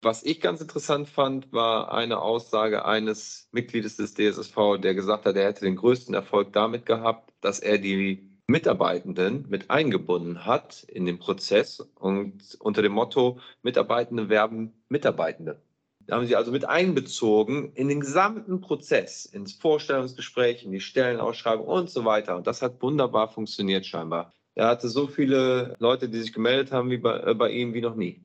Was ich ganz interessant fand, war eine Aussage eines Mitgliedes des DSSV, der gesagt hat, er hätte den größten Erfolg damit gehabt, dass er die Mitarbeitenden mit eingebunden hat in den Prozess und unter dem Motto Mitarbeitende werben Mitarbeitende. Da haben sie also mit einbezogen in den gesamten Prozess, ins Vorstellungsgespräch, in die Stellenausschreibung und so weiter. Und das hat wunderbar funktioniert scheinbar. Er hatte so viele Leute, die sich gemeldet haben wie bei, äh, bei ihm wie noch nie.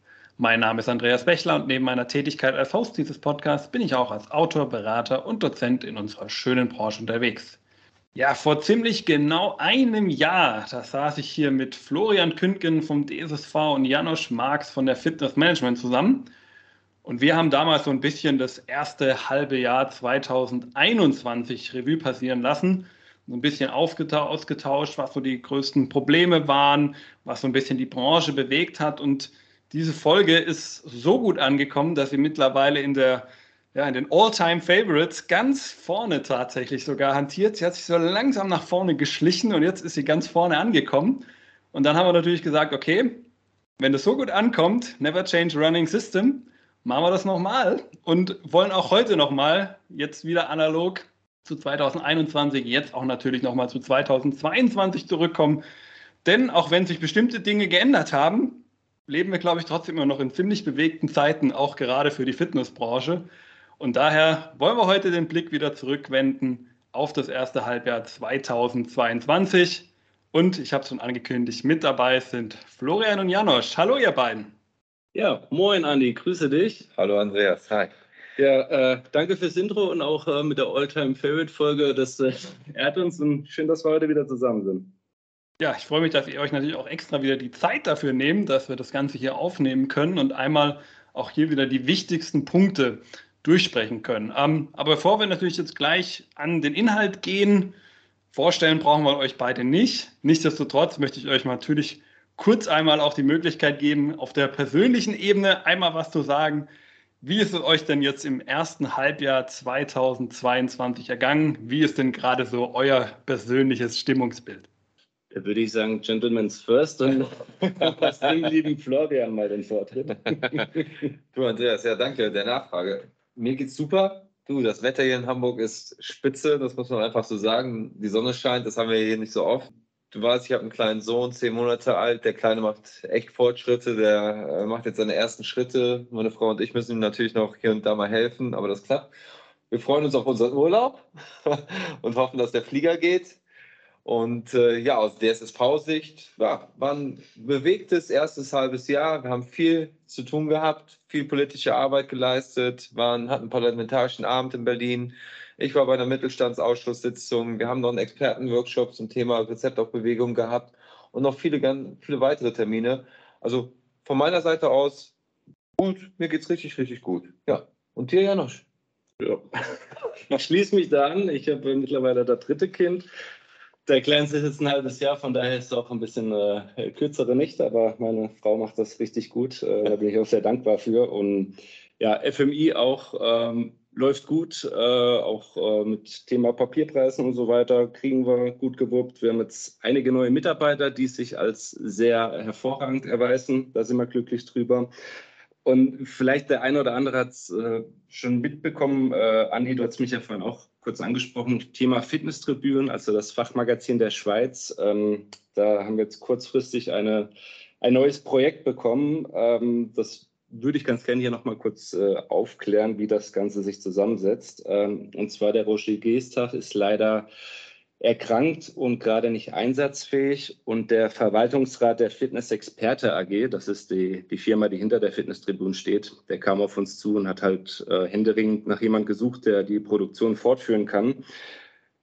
Mein Name ist Andreas Bechler und neben meiner Tätigkeit als Host dieses Podcasts bin ich auch als Autor, Berater und Dozent in unserer schönen Branche unterwegs. Ja, vor ziemlich genau einem Jahr, da saß ich hier mit Florian Kündgen vom DSSV und Janosch Marx von der Fitness Management zusammen. Und wir haben damals so ein bisschen das erste halbe Jahr 2021 Revue passieren lassen. So ein bisschen ausgetauscht, was so die größten Probleme waren, was so ein bisschen die Branche bewegt hat. Und diese Folge ist so gut angekommen, dass sie mittlerweile in der ja, in den All-Time-Favorites ganz vorne tatsächlich sogar hantiert. Sie hat sich so langsam nach vorne geschlichen und jetzt ist sie ganz vorne angekommen. Und dann haben wir natürlich gesagt, okay, wenn das so gut ankommt, never change running system, machen wir das nochmal und wollen auch heute nochmal, jetzt wieder analog zu 2021, jetzt auch natürlich nochmal zu 2022 zurückkommen. Denn auch wenn sich bestimmte Dinge geändert haben, leben wir, glaube ich, trotzdem immer noch in ziemlich bewegten Zeiten, auch gerade für die Fitnessbranche. Und daher wollen wir heute den Blick wieder zurückwenden auf das erste Halbjahr 2022. Und ich habe es schon angekündigt, mit dabei sind Florian und Janosch. Hallo, ihr beiden. Ja, moin, Andi, grüße dich. Hallo, Andreas. Hi. Ja, äh, danke fürs Intro und auch äh, mit der Alltime Favorite Folge. Das äh, ehrt uns und schön, dass wir heute wieder zusammen sind. Ja, ich freue mich, dass ihr euch natürlich auch extra wieder die Zeit dafür nehmt, dass wir das Ganze hier aufnehmen können und einmal auch hier wieder die wichtigsten Punkte durchsprechen können. Ähm, aber bevor wir natürlich jetzt gleich an den Inhalt gehen, vorstellen brauchen wir euch beide nicht. Nichtsdestotrotz möchte ich euch natürlich kurz einmal auch die Möglichkeit geben, auf der persönlichen Ebene einmal was zu sagen. Wie ist es euch denn jetzt im ersten Halbjahr 2022 ergangen? Wie ist denn gerade so euer persönliches Stimmungsbild? Da würde ich sagen, Gentlemen's First und was dem lieben Florian mal den Vortritt. du, Andreas, ja, danke der Nachfrage. Mir geht's super. Du, das Wetter hier in Hamburg ist spitze, das muss man einfach so sagen. Die Sonne scheint, das haben wir hier nicht so oft. Du weißt, ich habe einen kleinen Sohn, zehn Monate alt. Der Kleine macht echt Fortschritte. Der äh, macht jetzt seine ersten Schritte. Meine Frau und ich müssen ihm natürlich noch hier und da mal helfen, aber das klappt. Wir freuen uns auf unseren Urlaub und hoffen, dass der Flieger geht. Und äh, ja, aus DSSV-Sicht ja, war ein bewegtes erstes halbes Jahr. Wir haben viel zu tun gehabt, viel politische Arbeit geleistet, waren, hatten einen parlamentarischen Abend in Berlin. Ich war bei einer Mittelstandsausschusssitzung. Wir haben noch einen Expertenworkshop zum Thema Rezept auf Bewegung gehabt und noch viele, viele weitere Termine. Also von meiner Seite aus gut, mir geht es richtig, richtig gut. Ja. Und dir, Janosch? Ja. Ich schließe mich da an. Ich habe mittlerweile das dritte Kind der Kleinste ist jetzt ein halbes Jahr, von daher ist es auch ein bisschen äh, kürzere nicht, aber meine Frau macht das richtig gut. Äh, da bin ich auch sehr dankbar für. Und ja, FMI auch ähm, läuft gut, äh, auch äh, mit Thema Papierpreisen und so weiter kriegen wir gut gewuppt. Wir haben jetzt einige neue Mitarbeiter, die sich als sehr hervorragend erweisen. Da sind wir glücklich drüber. Und vielleicht der eine oder andere hat es äh, schon mitbekommen. Äh, Andi, du hast mich ja vorhin auch kurz angesprochen, Thema Fitnesstribünen, also das Fachmagazin der Schweiz. Ähm, da haben wir jetzt kurzfristig eine, ein neues Projekt bekommen. Ähm, das würde ich ganz gerne hier nochmal kurz äh, aufklären, wie das Ganze sich zusammensetzt. Ähm, und zwar der Roger Geestag ist leider erkrankt und gerade nicht einsatzfähig. Und der Verwaltungsrat der Fitness-Experte AG, das ist die, die Firma, die hinter der Fitnesstribune steht, der kam auf uns zu und hat halt äh, händeringend nach jemandem gesucht, der die Produktion fortführen kann.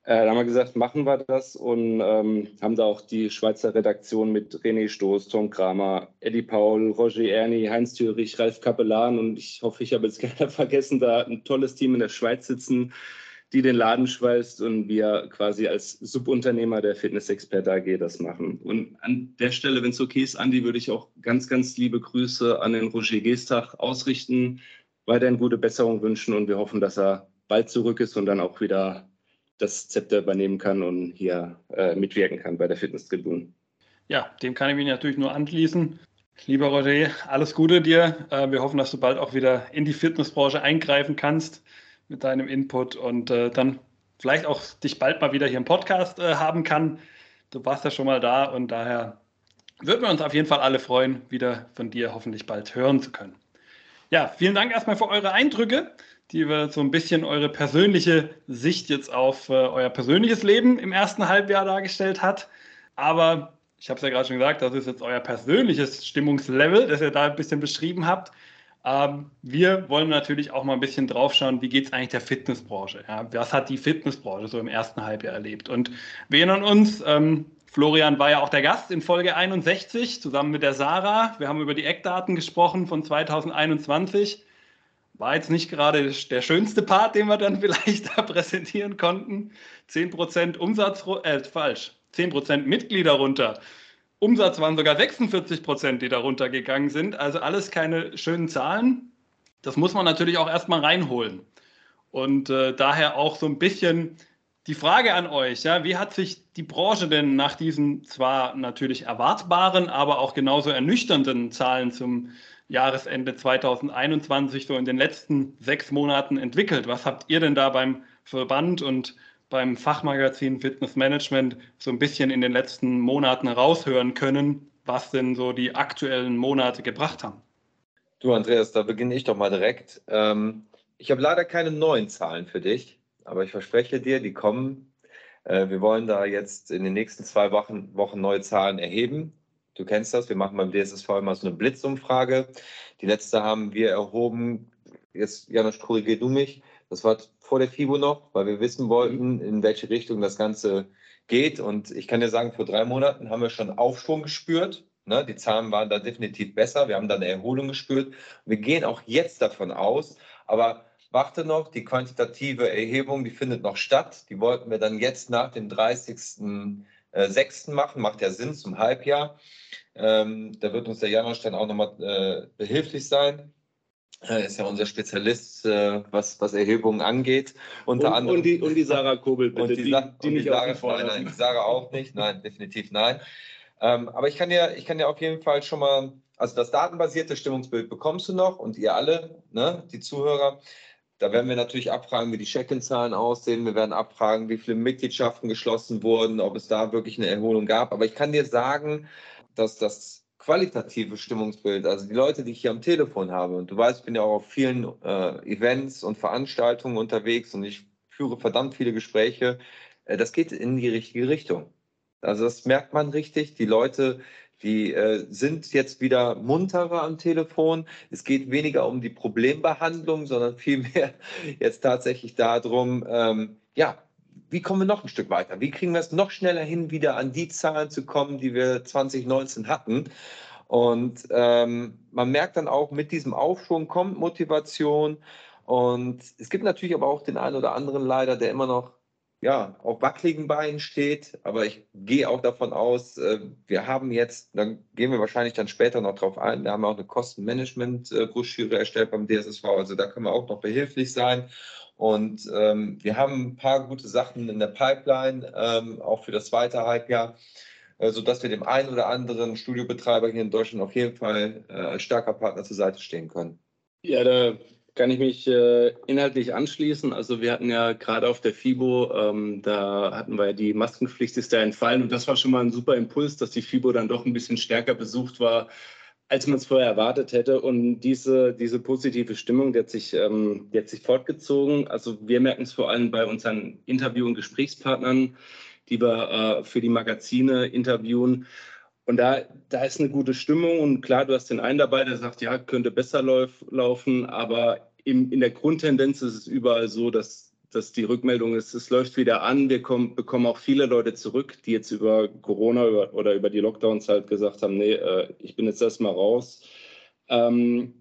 Äh, da haben wir gesagt, machen wir das und ähm, haben da auch die Schweizer Redaktion mit René Stoß, Tom Kramer, Eddie Paul, Roger Erni, Heinz Thürich, Ralf Kapellan und ich hoffe, ich habe jetzt keiner vergessen, da ein tolles Team in der Schweiz sitzen, die den Laden schweißt und wir quasi als Subunternehmer der Fitness-Expert AG das machen. Und an der Stelle, wenn es okay ist, Andi, würde ich auch ganz, ganz liebe Grüße an den Roger Gestach ausrichten, weiterhin gute Besserung wünschen und wir hoffen, dass er bald zurück ist und dann auch wieder das Zepter übernehmen kann und hier äh, mitwirken kann bei der Fitnesstribune. Ja, dem kann ich mich natürlich nur anschließen. Lieber Roger, alles Gute dir. Äh, wir hoffen, dass du bald auch wieder in die Fitnessbranche eingreifen kannst mit deinem Input und äh, dann vielleicht auch dich bald mal wieder hier im Podcast äh, haben kann. Du warst ja schon mal da und daher würden wir uns auf jeden Fall alle freuen, wieder von dir hoffentlich bald hören zu können. Ja, vielen Dank erstmal für eure Eindrücke die wir so ein bisschen eure persönliche Sicht jetzt auf äh, euer persönliches Leben im ersten Halbjahr dargestellt hat. Aber ich habe es ja gerade schon gesagt, das ist jetzt euer persönliches Stimmungslevel, das ihr da ein bisschen beschrieben habt. Ähm, wir wollen natürlich auch mal ein bisschen draufschauen, wie geht es eigentlich der Fitnessbranche? Ja? Was hat die Fitnessbranche so im ersten Halbjahr erlebt? Und wir erinnern uns, ähm, Florian war ja auch der Gast in Folge 61 zusammen mit der Sarah. Wir haben über die Eckdaten gesprochen von 2021. War jetzt nicht gerade der schönste Part, den wir dann vielleicht da präsentieren konnten. 10% Umsatz, äh, falsch, 10% Mitglieder runter. Umsatz waren sogar 46 Prozent, die da runtergegangen sind. Also alles keine schönen Zahlen. Das muss man natürlich auch erstmal reinholen. Und äh, daher auch so ein bisschen die Frage an euch, ja, wie hat sich die Branche denn nach diesen zwar natürlich erwartbaren, aber auch genauso ernüchternden Zahlen zum Jahresende 2021 so in den letzten sechs Monaten entwickelt? Was habt ihr denn da beim Verband und beim Fachmagazin Fitness Management so ein bisschen in den letzten Monaten raushören können, was denn so die aktuellen Monate gebracht haben? Du, Andreas, da beginne ich doch mal direkt. Ähm, ich habe leider keine neuen Zahlen für dich, aber ich verspreche dir, die kommen. Äh, wir wollen da jetzt in den nächsten zwei Wochen, Wochen neue Zahlen erheben. Du kennst das, wir machen beim DSSV immer so eine Blitzumfrage. Die letzte haben wir erhoben, jetzt Janusz, korrigier du mich, das war vor der FIBO noch, weil wir wissen wollten, in welche Richtung das Ganze geht. Und ich kann dir sagen, vor drei Monaten haben wir schon Aufschwung gespürt. Ne? Die Zahlen waren da definitiv besser. Wir haben da eine Erholung gespürt. Wir gehen auch jetzt davon aus, aber warte noch, die quantitative Erhebung, die findet noch statt. Die wollten wir dann jetzt nach dem 30.06. Äh, machen, macht ja Sinn zum Halbjahr. Ähm, da wird uns der dann auch nochmal äh, behilflich sein. Er ist ja unser Spezialist, äh, was, was Erhebungen angeht. Unter und, anderem. Und die, und die Sarah Kobel, bitte. Und die, die, die, nicht die Sarah, nein, nein, die Sarah auch nicht. Nein, definitiv nein. Ähm, aber ich kann, ja, ich kann ja auf jeden Fall schon mal, also das datenbasierte Stimmungsbild bekommst du noch und ihr alle, ne, die Zuhörer. Da werden wir natürlich abfragen, wie die Check-in-Zahlen aussehen. Wir werden abfragen, wie viele Mitgliedschaften geschlossen wurden, ob es da wirklich eine Erholung gab. Aber ich kann dir sagen, dass das qualitative Stimmungsbild, also die Leute, die ich hier am Telefon habe, und du weißt, ich bin ja auch auf vielen äh, Events und Veranstaltungen unterwegs und ich führe verdammt viele Gespräche, äh, das geht in die richtige Richtung. Also das merkt man richtig. Die Leute, die äh, sind jetzt wieder munterer am Telefon. Es geht weniger um die Problembehandlung, sondern vielmehr jetzt tatsächlich darum, ähm, ja, wie kommen wir noch ein Stück weiter? Wie kriegen wir es noch schneller hin, wieder an die Zahlen zu kommen, die wir 2019 hatten? Und ähm, man merkt dann auch, mit diesem Aufschwung kommt Motivation. Und es gibt natürlich aber auch den einen oder anderen leider, der immer noch ja, auf wackeligen Beinen steht. Aber ich gehe auch davon aus, äh, wir haben jetzt, dann gehen wir wahrscheinlich dann später noch drauf ein, wir haben auch eine Kostenmanagement-Broschüre erstellt beim DSSV. Also da können wir auch noch behilflich sein. Und ähm, wir haben ein paar gute Sachen in der Pipeline, ähm, auch für das zweite Halbjahr, äh, sodass wir dem einen oder anderen Studiobetreiber hier in Deutschland auf jeden Fall äh, als starker Partner zur Seite stehen können. Ja, da kann ich mich äh, inhaltlich anschließen. Also wir hatten ja gerade auf der FIBO, ähm, da hatten wir ja die Maskenpflicht ist da entfallen und das war schon mal ein super Impuls, dass die FIBO dann doch ein bisschen stärker besucht war als man es vorher erwartet hätte. Und diese, diese positive Stimmung, die hat, sich, ähm, die hat sich fortgezogen. Also wir merken es vor allem bei unseren Interview- und Gesprächspartnern, die wir äh, für die Magazine interviewen. Und da, da ist eine gute Stimmung. Und klar, du hast den einen dabei, der sagt, ja, könnte besser lauf, laufen. Aber im, in der Grundtendenz ist es überall so, dass dass die Rückmeldung ist, es läuft wieder an. Wir kommen, bekommen auch viele Leute zurück, die jetzt über Corona über, oder über die Lockdowns halt gesagt haben, nee, äh, ich bin jetzt erstmal raus. Ähm,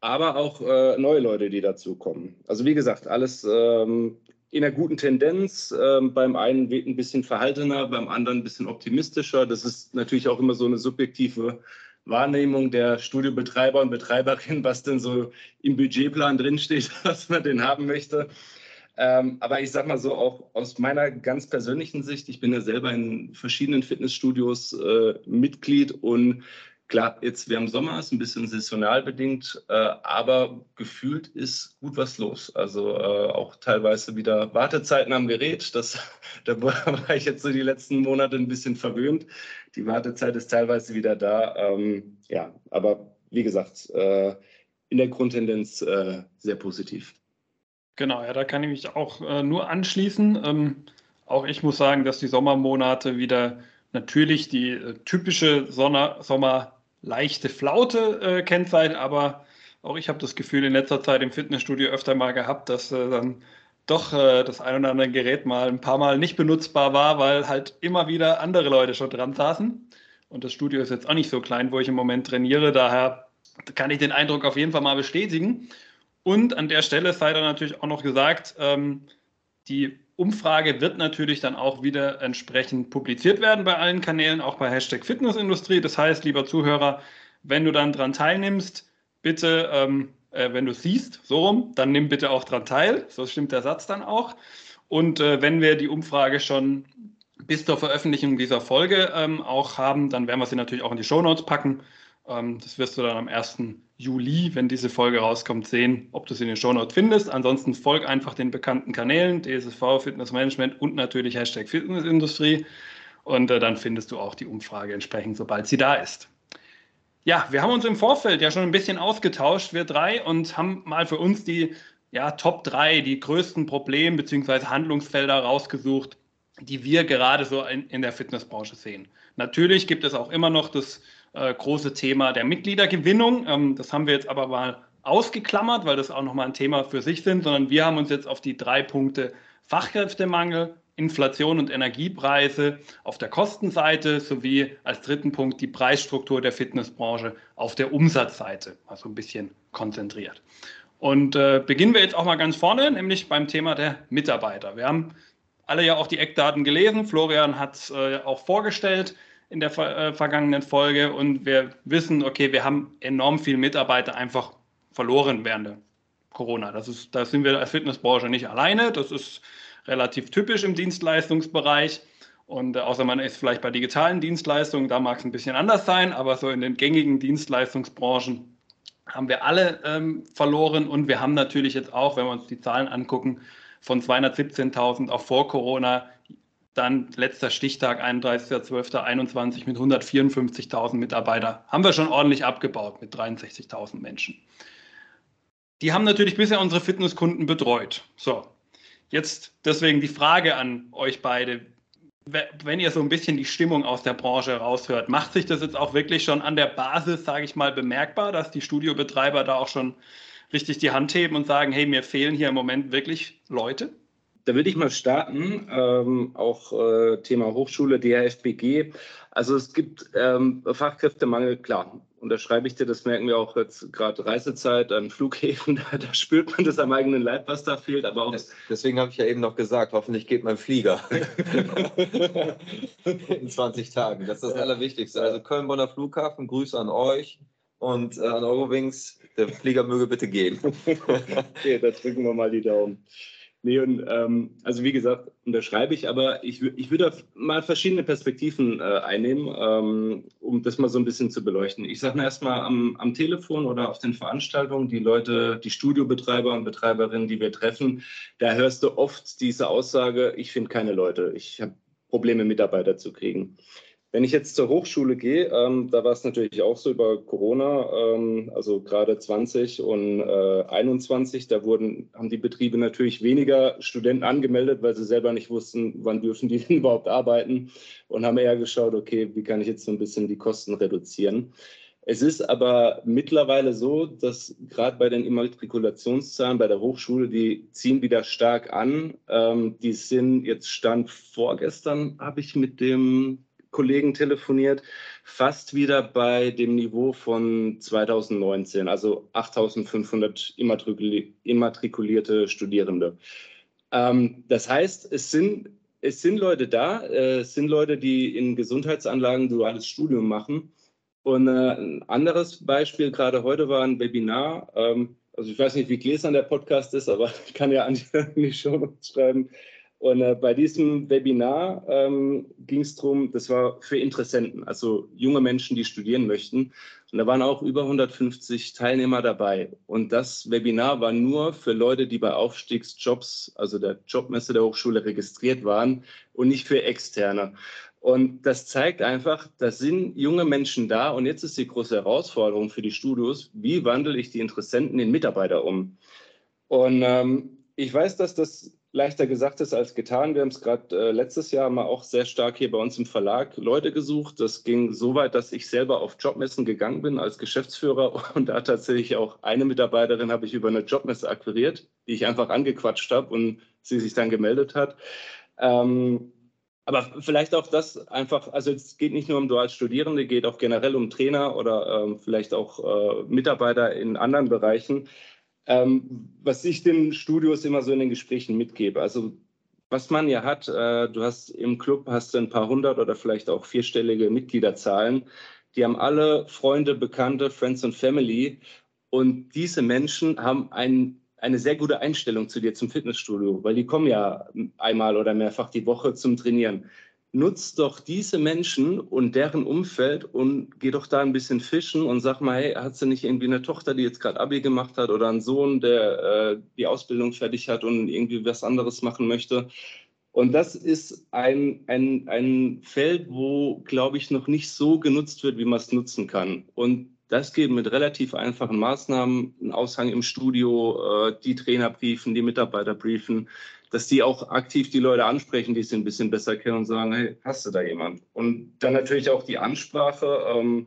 aber auch äh, neue Leute, die dazukommen. Also wie gesagt, alles ähm, in einer guten Tendenz. Ähm, beim einen ein bisschen verhaltener, beim anderen ein bisschen optimistischer. Das ist natürlich auch immer so eine subjektive Wahrnehmung der Studiobetreiber und Betreiberin, was denn so im Budgetplan drinsteht, was man denn haben möchte. Ähm, aber ich sage mal so, auch aus meiner ganz persönlichen Sicht, ich bin ja selber in verschiedenen Fitnessstudios äh, Mitglied und Klar, jetzt wir haben Sommer, ist ein bisschen saisonal bedingt, äh, aber gefühlt ist gut was los. Also äh, auch teilweise wieder Wartezeiten am Gerät. Das, da war ich jetzt so die letzten Monate ein bisschen verwöhnt. Die Wartezeit ist teilweise wieder da. Ähm, ja, aber wie gesagt, äh, in der Grundtendenz äh, sehr positiv. Genau, ja, da kann ich mich auch äh, nur anschließen. Ähm, auch ich muss sagen, dass die Sommermonate wieder natürlich die äh, typische Sonne, Sommer leichte Flaute äh, kennzeichnen, aber auch ich habe das Gefühl in letzter Zeit im Fitnessstudio öfter mal gehabt, dass äh, dann doch äh, das ein oder andere Gerät mal ein paar Mal nicht benutzbar war, weil halt immer wieder andere Leute schon dran saßen. Und das Studio ist jetzt auch nicht so klein, wo ich im Moment trainiere. Daher kann ich den Eindruck auf jeden Fall mal bestätigen. Und an der Stelle sei dann natürlich auch noch gesagt, ähm, die Umfrage wird natürlich dann auch wieder entsprechend publiziert werden bei allen Kanälen, auch bei Hashtag Fitnessindustrie. Das heißt, lieber Zuhörer, wenn du dann dran teilnimmst, bitte, ähm, äh, wenn du siehst, so rum, dann nimm bitte auch dran teil. So stimmt der Satz dann auch. Und äh, wenn wir die Umfrage schon bis zur Veröffentlichung dieser Folge ähm, auch haben, dann werden wir sie natürlich auch in die Shownotes packen. Ähm, das wirst du dann am 1. Juli, wenn diese Folge rauskommt, sehen, ob du sie in den Shownotes findest. Ansonsten folg einfach den bekannten Kanälen, DSSV, Fitness Management und natürlich Hashtag Fitnessindustrie. Und äh, dann findest du auch die Umfrage entsprechend, sobald sie da ist. Ja, wir haben uns im Vorfeld ja schon ein bisschen ausgetauscht, wir drei, und haben mal für uns die ja, Top 3, die größten Probleme bzw. Handlungsfelder rausgesucht, die wir gerade so in, in der Fitnessbranche sehen. Natürlich gibt es auch immer noch das äh, große Thema der Mitgliedergewinnung. Ähm, das haben wir jetzt aber mal ausgeklammert, weil das auch nochmal ein Thema für sich sind, sondern wir haben uns jetzt auf die drei Punkte Fachkräftemangel, Inflation und Energiepreise auf der Kostenseite sowie als dritten Punkt die Preisstruktur der Fitnessbranche auf der Umsatzseite, also ein bisschen konzentriert. Und äh, beginnen wir jetzt auch mal ganz vorne, nämlich beim Thema der Mitarbeiter. Wir haben alle ja auch die Eckdaten gelesen. Florian hat es äh, auch vorgestellt in der äh, vergangenen Folge und wir wissen, okay, wir haben enorm viele Mitarbeiter einfach verloren während der Corona. Das ist, da sind wir als Fitnessbranche nicht alleine. Das ist relativ typisch im Dienstleistungsbereich. Und äh, außer man ist vielleicht bei digitalen Dienstleistungen, da mag es ein bisschen anders sein, aber so in den gängigen Dienstleistungsbranchen haben wir alle ähm, verloren und wir haben natürlich jetzt auch, wenn wir uns die Zahlen angucken, von 217.000 auch vor Corona dann letzter Stichtag 31.12.21 mit 154.000 Mitarbeitern. Haben wir schon ordentlich abgebaut mit 63.000 Menschen. Die haben natürlich bisher unsere Fitnesskunden betreut. So, jetzt deswegen die Frage an euch beide. Wenn ihr so ein bisschen die Stimmung aus der Branche raushört, macht sich das jetzt auch wirklich schon an der Basis, sage ich mal, bemerkbar, dass die Studiobetreiber da auch schon richtig die Hand heben und sagen, hey, mir fehlen hier im Moment wirklich Leute? Da würde ich mal starten, ähm, auch äh, Thema Hochschule, DHFBG. Also es gibt ähm, Fachkräftemangel, klar, unterschreibe ich dir, das merken wir auch jetzt gerade Reisezeit an Flughäfen, da, da, spürt man das am eigenen Leib, was da fehlt. Aber auch Deswegen habe ich ja eben noch gesagt, hoffentlich geht mein Flieger in 20 Tagen. Das ist das Allerwichtigste. Also Köln-Bonner Flughafen, Grüße an euch und äh, an Eurowings. Der Flieger möge bitte gehen. okay, da drücken wir mal die Daumen. Nee, und ähm, also wie gesagt, unterschreibe ich, aber ich, ich würde mal verschiedene Perspektiven äh, einnehmen, ähm, um das mal so ein bisschen zu beleuchten. Ich sage erstmal am, am Telefon oder auf den Veranstaltungen, die Leute, die Studiobetreiber und Betreiberinnen, die wir treffen, da hörst du oft diese Aussage, ich finde keine Leute, ich habe Probleme, Mitarbeiter zu kriegen. Wenn ich jetzt zur Hochschule gehe, ähm, da war es natürlich auch so über Corona, ähm, also gerade 20 und äh, 21, da wurden, haben die Betriebe natürlich weniger Studenten angemeldet, weil sie selber nicht wussten, wann dürfen die denn überhaupt arbeiten und haben eher geschaut, okay, wie kann ich jetzt so ein bisschen die Kosten reduzieren. Es ist aber mittlerweile so, dass gerade bei den Immatrikulationszahlen bei der Hochschule, die ziehen wieder stark an. Ähm, die sind jetzt Stand vorgestern, habe ich mit dem Kollegen telefoniert, fast wieder bei dem Niveau von 2019, also 8500 immatrikulierte Studierende. Ähm, das heißt, es sind, es sind Leute da, äh, es sind Leute, die in Gesundheitsanlagen duales Studium machen. Und äh, ein anderes Beispiel, gerade heute war ein Webinar, ähm, also ich weiß nicht, wie gläsern der Podcast ist, aber ich kann ja an die Show schreiben. Und äh, bei diesem Webinar ähm, ging es darum, das war für Interessenten, also junge Menschen, die studieren möchten. Und da waren auch über 150 Teilnehmer dabei. Und das Webinar war nur für Leute, die bei Aufstiegsjobs, also der Jobmesse der Hochschule, registriert waren und nicht für Externe. Und das zeigt einfach, da sind junge Menschen da. Und jetzt ist die große Herausforderung für die Studios, wie wandle ich die Interessenten in Mitarbeiter um? Und ähm, ich weiß, dass das leichter gesagt ist als getan. Wir haben es gerade äh, letztes Jahr mal auch sehr stark hier bei uns im Verlag Leute gesucht. Das ging so weit, dass ich selber auf Jobmessen gegangen bin als Geschäftsführer und da tatsächlich auch eine Mitarbeiterin habe ich über eine Jobmesse akquiriert, die ich einfach angequatscht habe und sie sich dann gemeldet hat. Ähm, aber vielleicht auch das einfach, also es geht nicht nur um dual Studierende, geht auch generell um Trainer oder ähm, vielleicht auch äh, Mitarbeiter in anderen Bereichen. Ähm, was ich den Studios immer so in den Gesprächen mitgebe, also was man ja hat, äh, du hast im Club hast du ein paar hundert oder vielleicht auch vierstellige Mitgliederzahlen. Die haben alle Freunde, Bekannte, Friends und Family. Und diese Menschen haben ein, eine sehr gute Einstellung zu dir zum Fitnessstudio, weil die kommen ja einmal oder mehrfach die Woche zum Trainieren nutzt doch diese Menschen und deren Umfeld und geh doch da ein bisschen fischen und sag mal, hey, hat sie nicht irgendwie eine Tochter, die jetzt gerade Abi gemacht hat oder einen Sohn, der äh, die Ausbildung fertig hat und irgendwie was anderes machen möchte? Und das ist ein, ein, ein Feld, wo, glaube ich, noch nicht so genutzt wird, wie man es nutzen kann. Und das geht mit relativ einfachen Maßnahmen, ein Aushang im Studio, äh, die Trainer briefen, die Mitarbeiter briefen, dass die auch aktiv die Leute ansprechen, die sie ein bisschen besser kennen und sagen, hey, hast du da jemand? Und dann natürlich auch die Ansprache, ähm,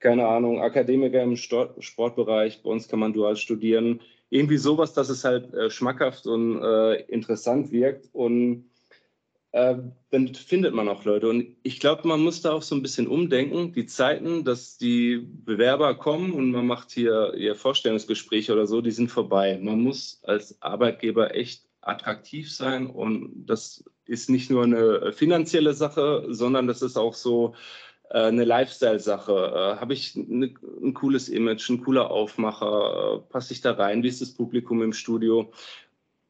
keine Ahnung, Akademiker im Sportbereich, bei uns kann man dual studieren. Irgendwie sowas, dass es halt äh, schmackhaft und äh, interessant wirkt und äh, dann findet man auch Leute. Und ich glaube, man muss da auch so ein bisschen umdenken. Die Zeiten, dass die Bewerber kommen und man macht hier ihr Vorstellungsgespräch oder so, die sind vorbei. Man muss als Arbeitgeber echt attraktiv sein. Und das ist nicht nur eine finanzielle Sache, sondern das ist auch so äh, eine Lifestyle-Sache. Äh, Habe ich eine, ein cooles Image, ein cooler Aufmacher? Äh, passe ich da rein? Wie ist das Publikum im Studio?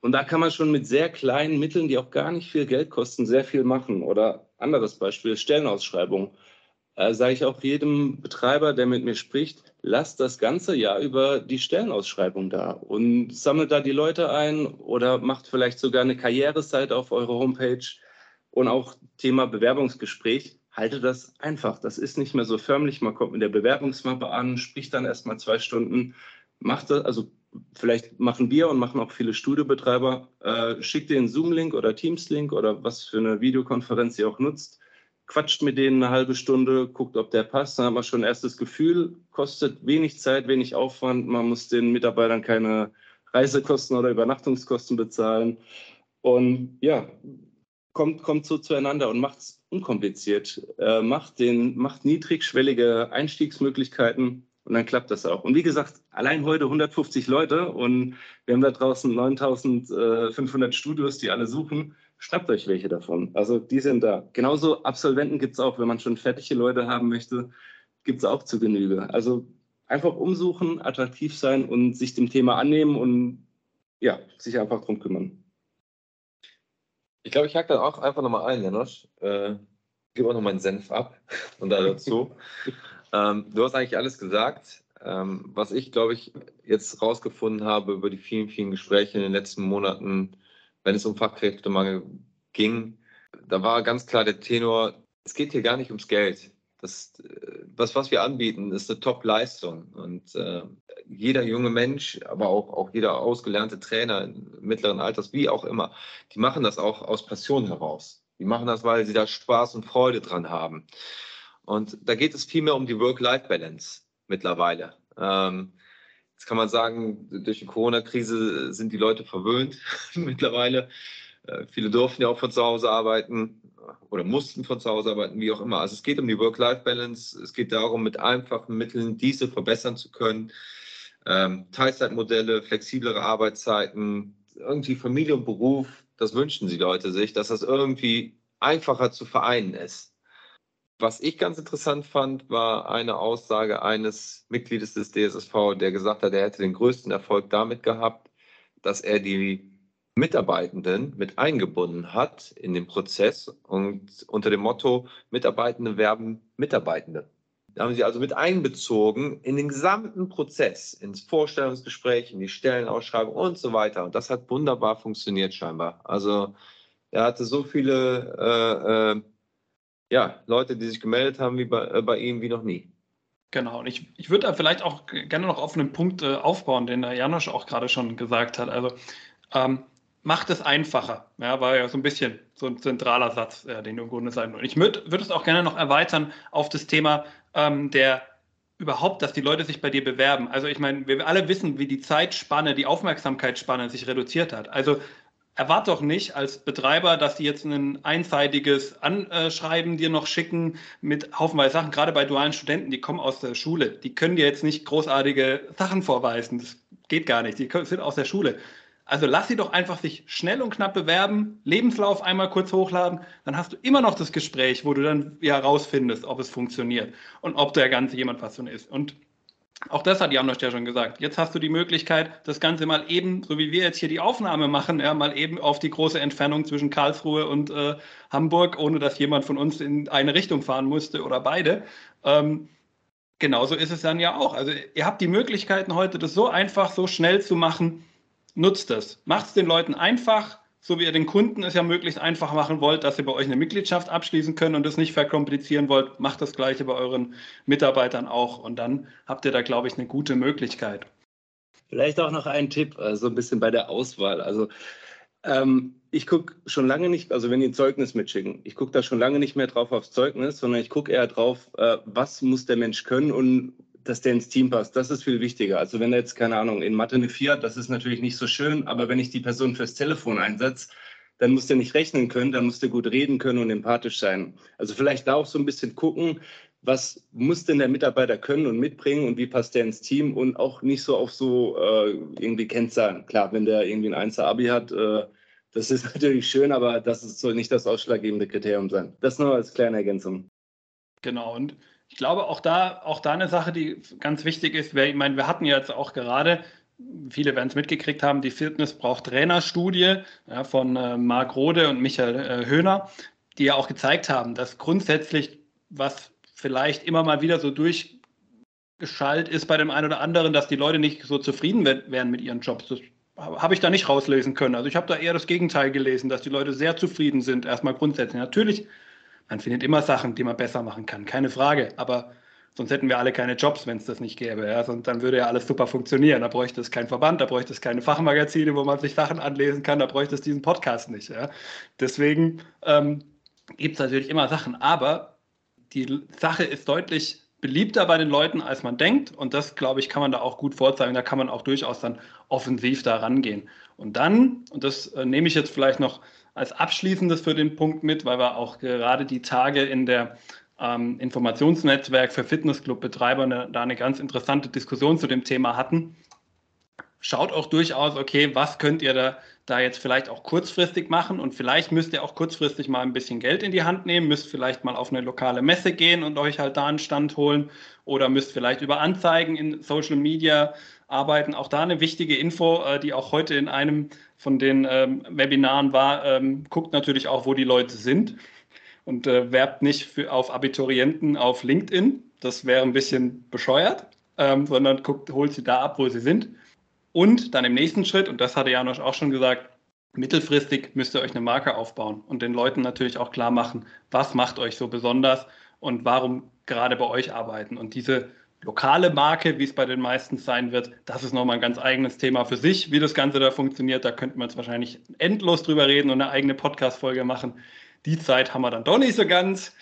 Und da kann man schon mit sehr kleinen Mitteln, die auch gar nicht viel Geld kosten, sehr viel machen. Oder anderes Beispiel, Stellenausschreibung äh, sage ich auch jedem Betreiber, der mit mir spricht, lasst das ganze Jahr über die Stellenausschreibung da und sammelt da die Leute ein oder macht vielleicht sogar eine Karriereseite auf eure Homepage und auch Thema Bewerbungsgespräch. Halte das einfach. Das ist nicht mehr so förmlich. Man kommt mit der Bewerbungsmappe an, spricht dann erstmal zwei Stunden, macht das, also vielleicht machen wir und machen auch viele Studiobetreiber, äh, schickt den Zoom-Link oder Teams-Link oder was für eine Videokonferenz ihr auch nutzt quatscht mit denen eine halbe Stunde, guckt, ob der passt. Dann hat man schon ein erstes Gefühl, kostet wenig Zeit, wenig Aufwand. Man muss den Mitarbeitern keine Reisekosten oder Übernachtungskosten bezahlen. Und ja, kommt, kommt so zueinander und macht es unkompliziert. Äh, macht, den, macht niedrigschwellige Einstiegsmöglichkeiten und dann klappt das auch. Und wie gesagt, allein heute 150 Leute und wir haben da draußen 9500 Studios, die alle suchen schnappt euch welche davon. Also die sind da. Genauso Absolventen gibt es auch, wenn man schon fertige Leute haben möchte, gibt es auch zu Genüge. Also einfach umsuchen, attraktiv sein und sich dem Thema annehmen und ja, sich einfach drum kümmern. Ich glaube, ich hack dann auch einfach nochmal ein, Janosch. Äh, gebe auch noch meinen Senf ab und da dazu. ähm, du hast eigentlich alles gesagt. Ähm, was ich, glaube ich, jetzt rausgefunden habe über die vielen, vielen Gespräche in den letzten Monaten, wenn es um Fachkräftemangel ging, da war ganz klar der Tenor, es geht hier gar nicht ums Geld. Das, was, was wir anbieten, ist eine Top-Leistung. Und äh, jeder junge Mensch, aber auch, auch jeder ausgelernte Trainer mittleren Alters, wie auch immer, die machen das auch aus Passion heraus. Die machen das, weil sie da Spaß und Freude dran haben. Und da geht es vielmehr um die Work-Life-Balance. mittlerweile. Ähm, jetzt kann man sagen, durch die Corona-Krise sind die Leute verwöhnt mittlerweile. Äh, viele durften ja auch von zu Hause arbeiten oder mussten von zu Hause arbeiten, wie auch immer. Also es geht um die Work-Life-Balance. Es geht darum, mit einfachen Mitteln diese verbessern zu können. Ähm, Teilzeitmodelle, flexiblere Arbeitszeiten, irgendwie Familie und Beruf, das wünschen die Leute sich, dass das irgendwie einfacher zu vereinen ist. Was ich ganz interessant fand, war eine Aussage eines Mitgliedes des DSSV, der gesagt hat, er hätte den größten Erfolg damit gehabt, dass er die Mitarbeitenden mit eingebunden hat in den Prozess und unter dem Motto Mitarbeitende werben Mitarbeitende. Da haben sie also mit einbezogen in den gesamten Prozess, ins Vorstellungsgespräch, in die Stellenausschreibung und so weiter. Und das hat wunderbar funktioniert scheinbar. Also er hatte so viele äh, äh, ja, Leute, die sich gemeldet haben wie bei, äh, bei ihm wie noch nie. Genau, und ich, ich würde da vielleicht auch gerne noch auf einen Punkt äh, aufbauen, den der Janosch auch gerade schon gesagt hat. Also ähm, macht es einfacher. Ja, war ja so ein bisschen so ein zentraler Satz, äh, den du im Grunde sagen Und ich würde würd es auch gerne noch erweitern auf das Thema ähm, der überhaupt, dass die Leute sich bei dir bewerben. Also ich meine, wir alle wissen, wie die Zeitspanne, die Aufmerksamkeitsspanne sich reduziert hat. Also erwarte doch nicht als Betreiber, dass die jetzt ein einseitiges Anschreiben dir noch schicken mit haufenweise Sachen. Gerade bei dualen Studenten, die kommen aus der Schule, die können dir jetzt nicht großartige Sachen vorweisen. Das geht gar nicht. Die sind aus der Schule. Also lass sie doch einfach sich schnell und knapp bewerben, Lebenslauf einmal kurz hochladen, dann hast du immer noch das Gespräch, wo du dann ja rausfindest, ob es funktioniert und ob der Ganze jemand was von ist. Und auch das hat Janosch ja schon gesagt. Jetzt hast du die Möglichkeit, das Ganze mal eben, so wie wir jetzt hier die Aufnahme machen, ja, mal eben auf die große Entfernung zwischen Karlsruhe und äh, Hamburg, ohne dass jemand von uns in eine Richtung fahren musste oder beide. Ähm, genauso ist es dann ja auch. Also ihr habt die Möglichkeiten heute, das so einfach, so schnell zu machen nutzt es. Macht es den Leuten einfach, so wie ihr den Kunden es ja möglichst einfach machen wollt, dass ihr bei euch eine Mitgliedschaft abschließen können und es nicht verkomplizieren wollt. Macht das Gleiche bei euren Mitarbeitern auch. Und dann habt ihr da, glaube ich, eine gute Möglichkeit. Vielleicht auch noch ein Tipp, so also ein bisschen bei der Auswahl. Also ähm, ich gucke schon lange nicht, also wenn die ein Zeugnis mitschicken, ich gucke da schon lange nicht mehr drauf aufs Zeugnis, sondern ich gucke eher drauf, äh, was muss der Mensch können und dass der ins Team passt. Das ist viel wichtiger. Also wenn er jetzt, keine Ahnung, in Mathe eine 4 hat, das ist natürlich nicht so schön, aber wenn ich die Person fürs Telefon einsetze, dann muss der nicht rechnen können, dann muss der gut reden können und empathisch sein. Also vielleicht da auch so ein bisschen gucken, was muss denn der Mitarbeiter können und mitbringen und wie passt der ins Team und auch nicht so auf so äh, irgendwie Kennzahlen. Klar, wenn der irgendwie ein 1er Abi hat, äh, das ist natürlich schön, aber das soll nicht das ausschlaggebende Kriterium sein. Das nur als kleine Ergänzung. Genau, und ich glaube, auch da, auch da eine Sache, die ganz wichtig ist, ich meine, wir hatten jetzt auch gerade, viele werden es mitgekriegt haben, die Fitness braucht Trainerstudie ja, von äh, Marc Rode und Michael äh, Höhner, die ja auch gezeigt haben, dass grundsätzlich, was vielleicht immer mal wieder so durchgeschallt ist bei dem einen oder anderen, dass die Leute nicht so zufrieden werden mit ihren Jobs. Das habe ich da nicht rauslesen können. Also ich habe da eher das Gegenteil gelesen, dass die Leute sehr zufrieden sind, erstmal grundsätzlich. Natürlich man findet immer Sachen, die man besser machen kann, keine Frage. Aber sonst hätten wir alle keine Jobs, wenn es das nicht gäbe. Ja? Und dann würde ja alles super funktionieren. Da bräuchte es keinen Verband, da bräuchte es keine Fachmagazine, wo man sich Sachen anlesen kann, da bräuchte es diesen Podcast nicht. Ja? Deswegen ähm, gibt es natürlich immer Sachen. Aber die Sache ist deutlich beliebter bei den Leuten, als man denkt. Und das, glaube ich, kann man da auch gut vorzeigen. Da kann man auch durchaus dann offensiv da rangehen. Und dann, und das äh, nehme ich jetzt vielleicht noch als abschließendes für den Punkt mit, weil wir auch gerade die Tage in der ähm, Informationsnetzwerk für Fitnessclub-Betreiber da eine ganz interessante Diskussion zu dem Thema hatten. Schaut auch durchaus, okay, was könnt ihr da, da jetzt vielleicht auch kurzfristig machen und vielleicht müsst ihr auch kurzfristig mal ein bisschen Geld in die Hand nehmen, müsst vielleicht mal auf eine lokale Messe gehen und euch halt da einen Stand holen oder müsst vielleicht über Anzeigen in Social Media arbeiten. Auch da eine wichtige Info, äh, die auch heute in einem von den ähm, Webinaren war. Ähm, guckt natürlich auch, wo die Leute sind und äh, werbt nicht für, auf Abiturienten auf LinkedIn. Das wäre ein bisschen bescheuert, ähm, sondern guckt, holt sie da ab, wo sie sind. Und dann im nächsten Schritt, und das hatte Janosch auch schon gesagt, mittelfristig müsst ihr euch eine Marke aufbauen und den Leuten natürlich auch klar machen, was macht euch so besonders und warum gerade bei euch arbeiten. Und diese lokale Marke, wie es bei den meisten sein wird, das ist nochmal ein ganz eigenes Thema für sich, wie das Ganze da funktioniert. Da könnten wir jetzt wahrscheinlich endlos drüber reden und eine eigene Podcast-Folge machen. Die Zeit haben wir dann doch nicht so ganz.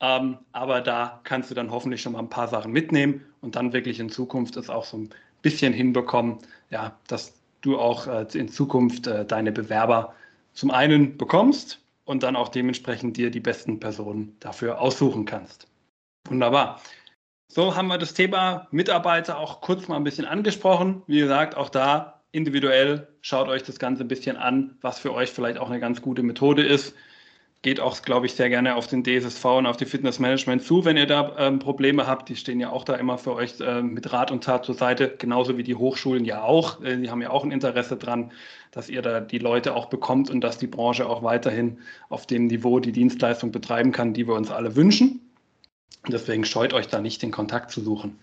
Ähm, aber da kannst du dann hoffentlich schon mal ein paar Sachen mitnehmen und dann wirklich in Zukunft es auch so ein bisschen hinbekommen, ja, dass du auch äh, in Zukunft äh, deine Bewerber zum einen bekommst und dann auch dementsprechend dir die besten Personen dafür aussuchen kannst. Wunderbar. So haben wir das Thema Mitarbeiter auch kurz mal ein bisschen angesprochen. Wie gesagt, auch da individuell schaut euch das Ganze ein bisschen an, was für euch vielleicht auch eine ganz gute Methode ist. Geht auch, glaube ich, sehr gerne auf den DSSV und auf die Fitness Management zu, wenn ihr da ähm, Probleme habt. Die stehen ja auch da immer für euch äh, mit Rat und Tat zur Seite, genauso wie die Hochschulen ja auch. Äh, die haben ja auch ein Interesse dran, dass ihr da die Leute auch bekommt und dass die Branche auch weiterhin auf dem Niveau die Dienstleistung betreiben kann, die wir uns alle wünschen. Deswegen scheut euch da nicht den Kontakt zu suchen.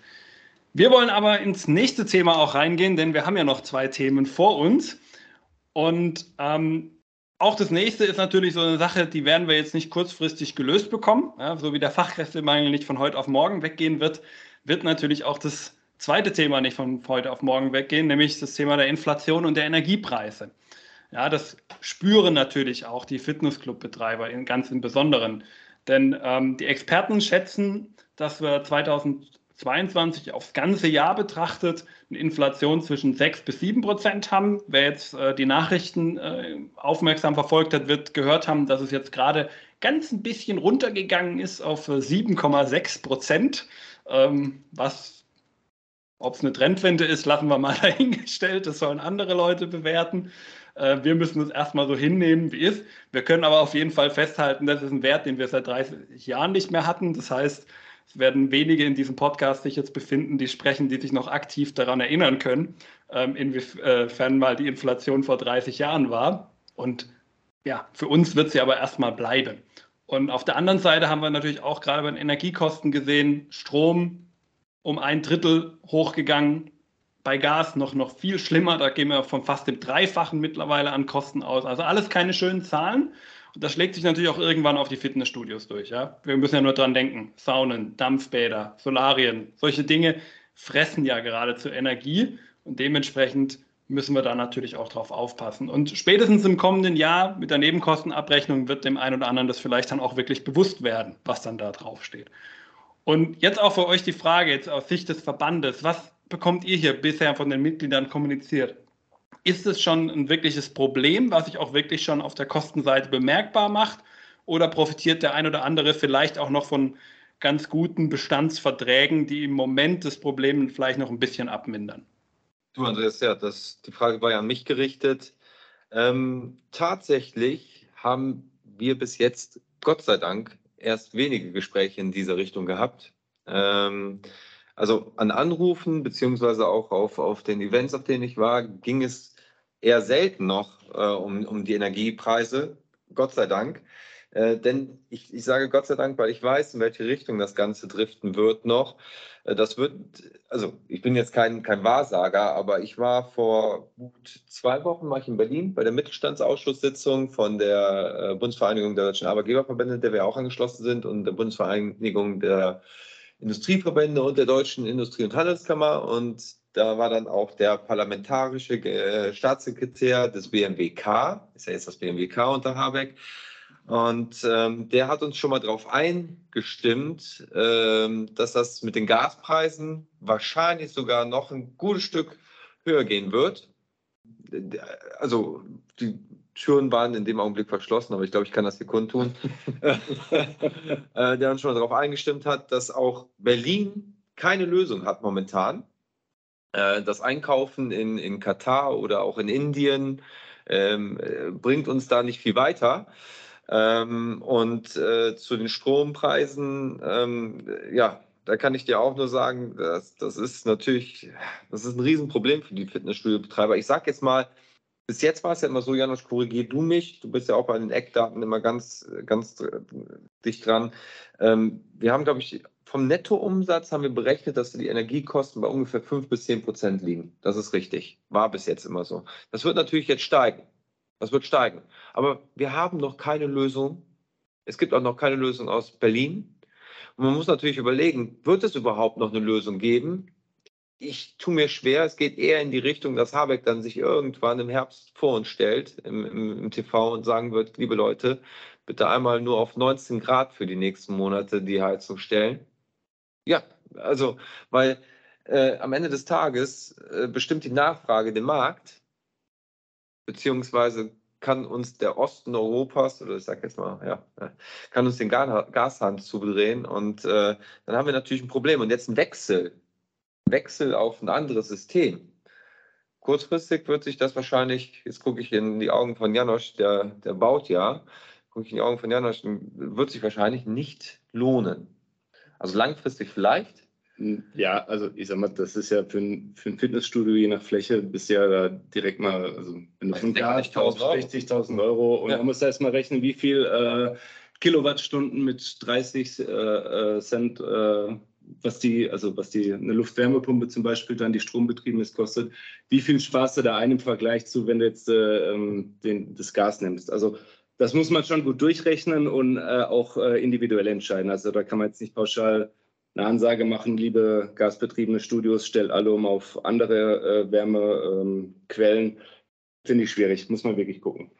Wir wollen aber ins nächste Thema auch reingehen, denn wir haben ja noch zwei Themen vor uns. Und ähm, auch das nächste ist natürlich so eine Sache, die werden wir jetzt nicht kurzfristig gelöst bekommen. Ja, so wie der Fachkräftemangel nicht von heute auf morgen weggehen wird, wird natürlich auch das zweite Thema nicht von heute auf morgen weggehen, nämlich das Thema der Inflation und der Energiepreise. Ja, das spüren natürlich auch die Fitnessclub-Betreiber in ganz im Besonderen. Denn ähm, die Experten schätzen, dass wir 2022 aufs ganze Jahr betrachtet eine Inflation zwischen 6 bis 7 Prozent haben. Wer jetzt äh, die Nachrichten äh, aufmerksam verfolgt hat, wird gehört haben, dass es jetzt gerade ganz ein bisschen runtergegangen ist auf 7,6 äh, Prozent, ähm, was ob es eine Trendwende ist, lassen wir mal dahingestellt. Das sollen andere Leute bewerten. Äh, wir müssen es erstmal so hinnehmen, wie ist. Wir können aber auf jeden Fall festhalten, das ist ein Wert, den wir seit 30 Jahren nicht mehr hatten. Das heißt, es werden wenige in diesem Podcast sich jetzt befinden, die sprechen, die sich noch aktiv daran erinnern können, ähm, inwiefern mal die Inflation vor 30 Jahren war. Und ja, für uns wird sie aber erstmal bleiben. Und auf der anderen Seite haben wir natürlich auch gerade bei den Energiekosten gesehen, Strom um ein Drittel hochgegangen, bei Gas noch, noch viel schlimmer. Da gehen wir von fast dem Dreifachen mittlerweile an Kosten aus. Also alles keine schönen Zahlen. Und das schlägt sich natürlich auch irgendwann auf die Fitnessstudios durch. Ja? Wir müssen ja nur dran denken. Saunen, Dampfbäder, Solarien, solche Dinge fressen ja geradezu Energie. Und dementsprechend müssen wir da natürlich auch drauf aufpassen. Und spätestens im kommenden Jahr mit der Nebenkostenabrechnung wird dem einen oder anderen das vielleicht dann auch wirklich bewusst werden, was dann da drauf steht. Und jetzt auch für euch die Frage, jetzt aus Sicht des Verbandes, was bekommt ihr hier bisher von den Mitgliedern kommuniziert? Ist es schon ein wirkliches Problem, was sich auch wirklich schon auf der Kostenseite bemerkbar macht? Oder profitiert der ein oder andere vielleicht auch noch von ganz guten Bestandsverträgen, die im Moment das Problem vielleicht noch ein bisschen abmindern? Du, Andreas, ja, das, die Frage war ja an mich gerichtet. Ähm, tatsächlich haben wir bis jetzt, Gott sei Dank, erst wenige Gespräche in dieser Richtung gehabt. Ähm, also an Anrufen, beziehungsweise auch auf, auf den Events, auf denen ich war, ging es eher selten noch äh, um, um die Energiepreise, Gott sei Dank. Äh, denn ich, ich sage Gott sei Dank, weil ich weiß, in welche Richtung das Ganze driften wird noch. Äh, das wird, also ich bin jetzt kein, kein Wahrsager, aber ich war vor gut zwei Wochen war ich in Berlin bei der Mittelstandsausschusssitzung von der äh, Bundesvereinigung der deutschen Arbeitgeberverbände, der wir auch angeschlossen sind, und der Bundesvereinigung der Industrieverbände und der Deutschen Industrie- und Handelskammer. Und da war dann auch der parlamentarische äh, Staatssekretär des BMWK, ist ja jetzt das BMWK unter Habeck, und ähm, der hat uns schon mal darauf eingestimmt, ähm, dass das mit den Gaspreisen wahrscheinlich sogar noch ein gutes Stück höher gehen wird. Also die Türen waren in dem Augenblick verschlossen, aber ich glaube, ich kann das hier kundtun. äh, der uns schon mal darauf eingestimmt hat, dass auch Berlin keine Lösung hat momentan. Äh, das Einkaufen in, in Katar oder auch in Indien ähm, äh, bringt uns da nicht viel weiter. Ähm, und äh, zu den Strompreisen, ähm, ja, da kann ich dir auch nur sagen, das, das ist natürlich, das ist ein Riesenproblem für die Fitnessstudio-Betreiber. Ich sage jetzt mal, bis jetzt war es ja immer so, Janusz, korrigier du mich, du bist ja auch bei den Eckdaten immer ganz, ganz dicht dran. Ähm, wir haben, glaube ich, vom Nettoumsatz haben wir berechnet, dass die Energiekosten bei ungefähr 5 bis 10 Prozent liegen. Das ist richtig. War bis jetzt immer so. Das wird natürlich jetzt steigen. Das wird steigen. Aber wir haben noch keine Lösung. Es gibt auch noch keine Lösung aus Berlin. Und man muss natürlich überlegen, wird es überhaupt noch eine Lösung geben? Ich tue mir schwer, es geht eher in die Richtung, dass Habeck dann sich irgendwann im Herbst vor uns stellt im, im, im TV und sagen wird, liebe Leute, bitte einmal nur auf 19 Grad für die nächsten Monate die Heizung stellen. Ja, also, weil äh, am Ende des Tages äh, bestimmt die Nachfrage den Markt, beziehungsweise kann uns der Osten Europas, oder ich sage jetzt mal, ja, kann uns den Gashahn zudrehen und äh, dann haben wir natürlich ein Problem. Und jetzt ein Wechsel, Wechsel auf ein anderes System. Kurzfristig wird sich das wahrscheinlich, jetzt gucke ich in die Augen von Janosch, der, der baut ja, gucke ich in die Augen von Janosch, wird sich wahrscheinlich nicht lohnen. Also langfristig vielleicht, ja, also ich sag mal, das ist ja für ein, für ein Fitnessstudio je nach Fläche bist ja da direkt mal, also wenn du 60.000 Euro und ja. man muss da erstmal rechnen, wie viel äh, Kilowattstunden mit 30 äh, äh, Cent, äh, was die, also was die eine Luftwärmepumpe zum Beispiel dann die strombetrieben ist, kostet, wie viel sparst du da ein im Vergleich zu, wenn du jetzt äh, ähm, den, das Gas nimmst? Also das muss man schon gut durchrechnen und äh, auch individuell entscheiden. Also da kann man jetzt nicht pauschal eine Ansage machen, liebe gasbetriebene Studios, stellt alle um auf andere äh, Wärmequellen. Ähm, Finde ich schwierig, muss man wirklich gucken.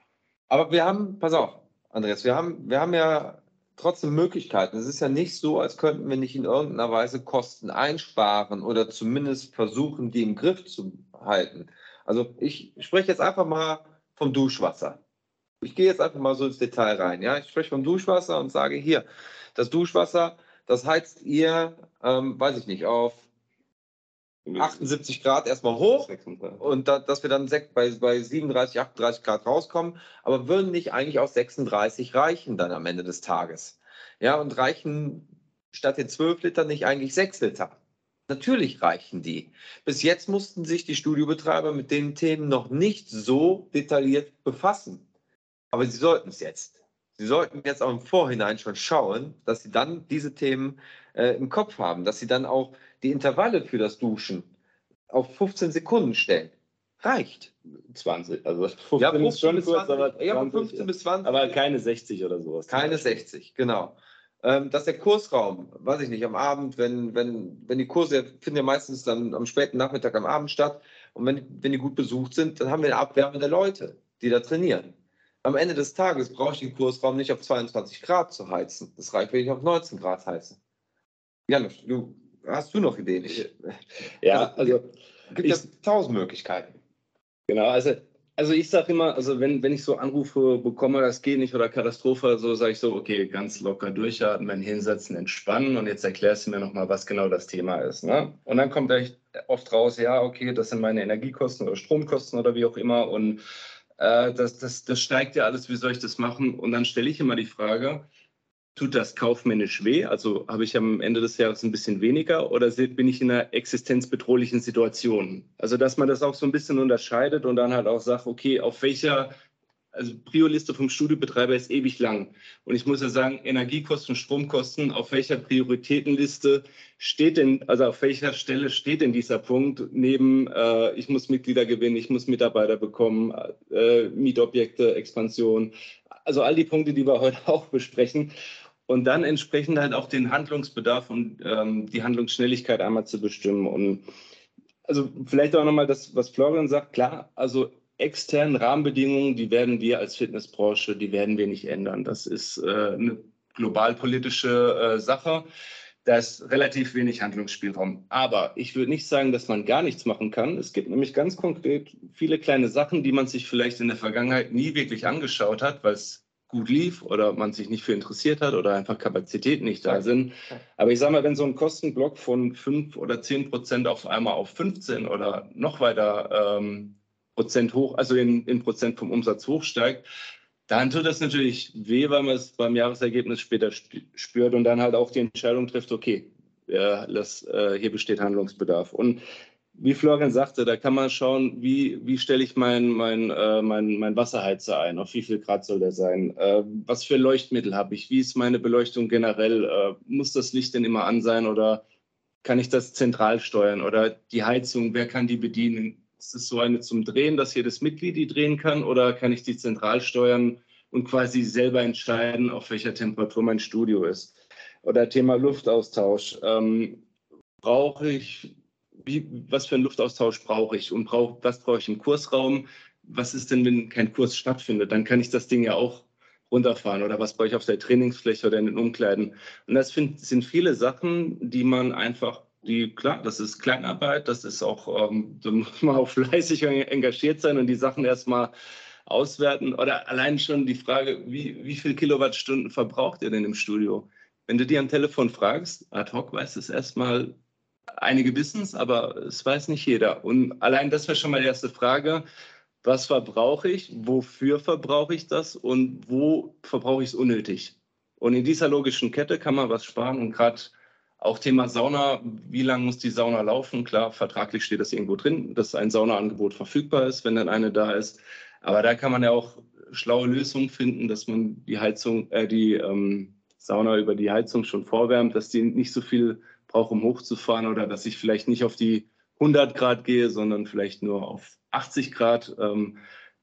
Aber wir haben, pass auf, Andreas, wir haben, wir haben ja trotzdem Möglichkeiten. Es ist ja nicht so, als könnten wir nicht in irgendeiner Weise Kosten einsparen oder zumindest versuchen, die im Griff zu halten. Also ich spreche jetzt einfach mal vom Duschwasser. Ich gehe jetzt einfach mal so ins Detail rein. Ja? Ich spreche vom Duschwasser und sage hier, das Duschwasser das heizt ihr, ähm, weiß ich nicht, auf 78 Grad erstmal hoch und da, dass wir dann bei, bei 37, 38 Grad rauskommen, aber würden nicht eigentlich auch 36 reichen dann am Ende des Tages. Ja, und reichen statt den 12 Liter nicht eigentlich 6 Liter. Natürlich reichen die. Bis jetzt mussten sich die Studiobetreiber mit den Themen noch nicht so detailliert befassen. Aber sie sollten es jetzt. Sie sollten jetzt auch im Vorhinein schon schauen, dass Sie dann diese Themen äh, im Kopf haben, dass Sie dann auch die Intervalle für das Duschen auf 15 Sekunden stellen. Reicht. 20, also 15 ja, 15 ist schon kurz, 20, aber, 20, ja, 15 bis 20. Aber keine 60 oder sowas. Keine 60, genau. Ähm, dass der Kursraum, weiß ich nicht, am Abend, wenn, wenn, wenn die Kurse finden ja meistens dann am späten Nachmittag am Abend statt und wenn, wenn die gut besucht sind, dann haben wir eine Abwärme der Leute, die da trainieren. Am Ende des Tages brauche ich den Kursraum nicht auf 22 Grad zu heizen. Das reicht, wenn ich auf 19 Grad heize. Janusz, du, hast du noch Ideen? Ich, ja, also, also gibt es tausend Möglichkeiten. Genau, also also ich sage immer, also wenn, wenn ich so Anrufe bekomme, das geht nicht oder Katastrophe, so sage ich so, okay, ganz locker durchatmen, hinsetzen, entspannen und jetzt erklärst du mir nochmal, was genau das Thema ist. Ne? Und dann kommt echt oft raus, ja, okay, das sind meine Energiekosten oder Stromkosten oder wie auch immer und äh, das, das, das steigt ja alles, wie soll ich das machen? Und dann stelle ich immer die Frage, tut das kaufmännisch weh? Also habe ich am Ende des Jahres ein bisschen weniger oder bin ich in einer existenzbedrohlichen Situation? Also dass man das auch so ein bisschen unterscheidet und dann halt auch sagt, okay, auf welcher also Prioliste vom Studiobetreiber ist ewig lang. Und ich muss ja sagen, Energiekosten, Stromkosten, auf welcher Prioritätenliste steht denn, also auf welcher Stelle steht denn dieser Punkt neben, äh, ich muss Mitglieder gewinnen, ich muss Mitarbeiter bekommen, äh, Mietobjekte, Expansion, also all die Punkte, die wir heute auch besprechen. Und dann entsprechend halt auch den Handlungsbedarf und ähm, die Handlungsschnelligkeit einmal zu bestimmen. Und also vielleicht auch nochmal das, was Florian sagt, klar, also externen Rahmenbedingungen, die werden wir als Fitnessbranche, die werden wir nicht ändern. Das ist äh, eine globalpolitische äh, Sache. Da ist relativ wenig Handlungsspielraum. Aber ich würde nicht sagen, dass man gar nichts machen kann. Es gibt nämlich ganz konkret viele kleine Sachen, die man sich vielleicht in der Vergangenheit nie wirklich angeschaut hat, weil es gut lief oder man sich nicht für interessiert hat oder einfach Kapazitäten nicht da sind. Aber ich sage mal, wenn so ein Kostenblock von 5 oder 10 Prozent auf einmal auf 15 oder noch weiter ähm, Prozent hoch, also in, in Prozent vom Umsatz hochsteigt, dann tut das natürlich weh, weil man es beim Jahresergebnis später spürt und dann halt auch die Entscheidung trifft, okay, ja, das, äh, hier besteht Handlungsbedarf. Und wie Florian sagte, da kann man schauen, wie, wie stelle ich meinen mein, äh, mein, mein Wasserheizer ein, auf wie viel Grad soll der sein, äh, was für Leuchtmittel habe ich, wie ist meine Beleuchtung generell, äh, muss das Licht denn immer an sein oder kann ich das zentral steuern oder die Heizung, wer kann die bedienen, ist es so eine zum Drehen, dass jedes Mitglied die drehen kann oder kann ich die zentral steuern und quasi selber entscheiden, auf welcher Temperatur mein Studio ist? Oder Thema Luftaustausch. Ähm, brauche ich, wie, was für einen Luftaustausch brauche ich und brauch, was brauche ich im Kursraum? Was ist denn, wenn kein Kurs stattfindet? Dann kann ich das Ding ja auch runterfahren oder was brauche ich auf der Trainingsfläche oder in den Umkleiden. Und das find, sind viele Sachen, die man einfach, die klar, das ist Kleinarbeit, das ist auch, ähm, da muss man auch fleißig engagiert sein und die Sachen erstmal auswerten. Oder allein schon die Frage, wie, wie viel Kilowattstunden verbraucht ihr denn im Studio? Wenn du dir am Telefon fragst, ad hoc weiß es erstmal, einige wissen es, aber es weiß nicht jeder. Und allein das wäre schon mal die erste Frage was verbrauche ich, wofür verbrauche ich das und wo verbrauche ich es unnötig. Und in dieser logischen Kette kann man was sparen und gerade auch Thema Sauna, wie lange muss die Sauna laufen? Klar, vertraglich steht das irgendwo drin, dass ein Saunaangebot verfügbar ist, wenn dann eine da ist. Aber da kann man ja auch schlaue Lösungen finden, dass man die Heizung, äh, die ähm, Sauna über die Heizung schon vorwärmt, dass die nicht so viel braucht, um hochzufahren oder dass ich vielleicht nicht auf die 100 Grad gehe, sondern vielleicht nur auf 80 Grad. Ähm,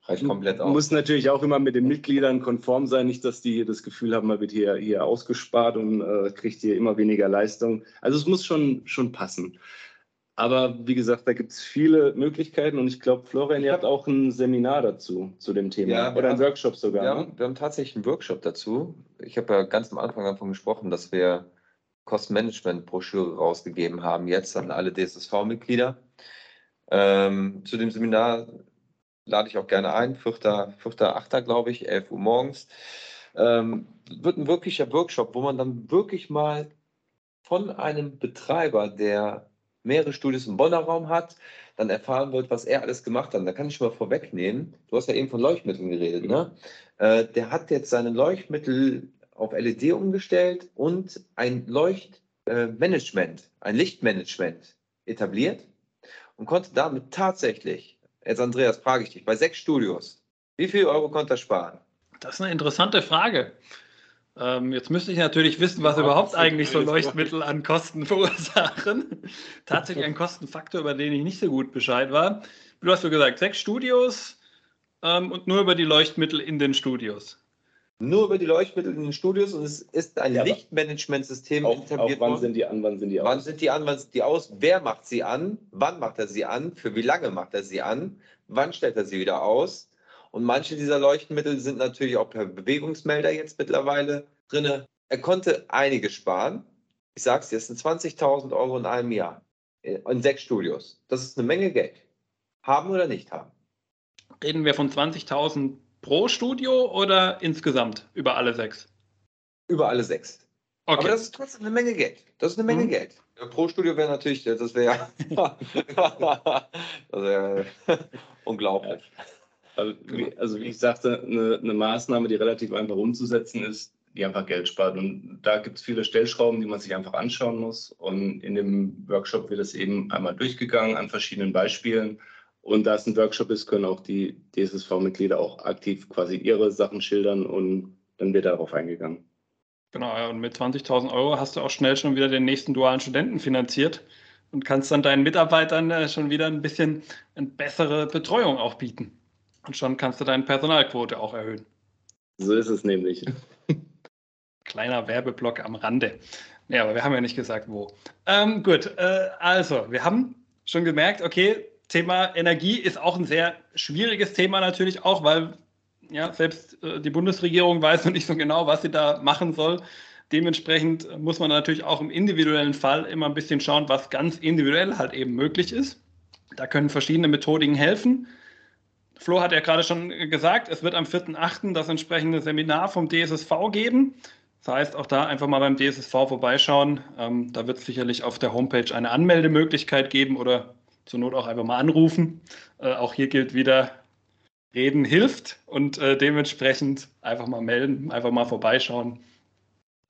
Reicht komplett aus. Muss natürlich auch immer mit den Mitgliedern konform sein, nicht, dass die das Gefühl haben, man wird hier, hier ausgespart und äh, kriegt hier immer weniger Leistung. Also es muss schon, schon passen. Aber wie gesagt, da gibt es viele Möglichkeiten und ich glaube, Florian, ihr habt auch ein Seminar dazu, zu dem Thema. Ja, oder einen Workshop sogar. Ja, ne? wir haben tatsächlich einen Workshop dazu. Ich habe ja ganz am Anfang davon gesprochen, dass wir Kostenmanagement-Broschüre rausgegeben haben, jetzt an alle DSSV-Mitglieder. Ähm, zu dem Seminar lade ich auch gerne ein, 4. 4. 8. glaube ich, 11 Uhr morgens. Ähm, wird ein wirklicher Workshop, wo man dann wirklich mal von einem Betreiber, der mehrere Studios im Bonner Raum hat, dann erfahren wird, was er alles gemacht hat. Da kann ich schon mal vorwegnehmen. Du hast ja eben von Leuchtmitteln geredet, ne? Äh, der hat jetzt seine Leuchtmittel auf LED umgestellt und ein Leuchtmanagement, äh, ein Lichtmanagement etabliert und konnte damit tatsächlich, jetzt Andreas, frage ich dich, bei sechs Studios, wie viel Euro konnte er sparen? Das ist eine interessante Frage. Ähm, jetzt müsste ich natürlich wissen, was ja, überhaupt eigentlich so Leuchtmittel an Kosten verursachen. Tatsächlich ein Kostenfaktor, über den ich nicht so gut Bescheid war. Du hast so gesagt, sechs Studios ähm, und nur über die Leuchtmittel in den Studios nur über die Leuchtmittel in den Studios und es ist ein ja, Lichtmanagementsystem etabliert auch wann sind die an, wann sind die aus? Wann sind die an, wann sind die aus? Wer macht sie an? Wann macht er sie an? Für wie lange macht er sie an? Wann stellt er sie wieder aus? Und manche dieser Leuchtmittel sind natürlich auch per Bewegungsmelder jetzt mittlerweile drin. Er konnte einige sparen. Ich sage es dir, es sind 20.000 Euro in einem Jahr in sechs Studios. Das ist eine Menge Geld. Haben oder nicht haben? Reden wir von 20.000 pro Studio oder insgesamt über alle sechs? Über alle sechs. Okay. Aber das ist trotzdem eine Menge Geld. Das ist eine Menge mhm. Geld. Pro Studio wäre natürlich, das wäre wär unglaublich. Also wie, also wie, ich sagte, eine, eine, Maßnahme, die relativ einfach umzusetzen ist, die einfach Geld spart. Und da gibt es viele Stellschrauben, die man sich einfach anschauen muss. Und in dem Workshop wird es eben einmal durchgegangen an verschiedenen Beispielen. Und da es ein Workshop ist, können auch die DSSV-Mitglieder auch aktiv quasi ihre Sachen schildern und dann wird darauf eingegangen. Genau, und mit 20.000 Euro hast du auch schnell schon wieder den nächsten dualen Studenten finanziert und kannst dann deinen Mitarbeitern äh, schon wieder ein bisschen eine bessere Betreuung auch bieten. Und schon kannst du deine Personalquote auch erhöhen. So ist es nämlich. Kleiner Werbeblock am Rande. Ja, aber wir haben ja nicht gesagt, wo. Ähm, gut, äh, also, wir haben schon gemerkt, okay, Thema Energie ist auch ein sehr schwieriges Thema natürlich auch, weil ja, selbst äh, die Bundesregierung weiß noch nicht so genau, was sie da machen soll. Dementsprechend muss man natürlich auch im individuellen Fall immer ein bisschen schauen, was ganz individuell halt eben möglich ist. Da können verschiedene Methodiken helfen. Flo hat ja gerade schon gesagt, es wird am 4.8. das entsprechende Seminar vom DSSV geben. Das heißt, auch da einfach mal beim DSSV vorbeischauen. Ähm, da wird es sicherlich auf der Homepage eine Anmeldemöglichkeit geben oder zur Not auch einfach mal anrufen. Äh, auch hier gilt wieder, reden hilft und äh, dementsprechend einfach mal melden, einfach mal vorbeischauen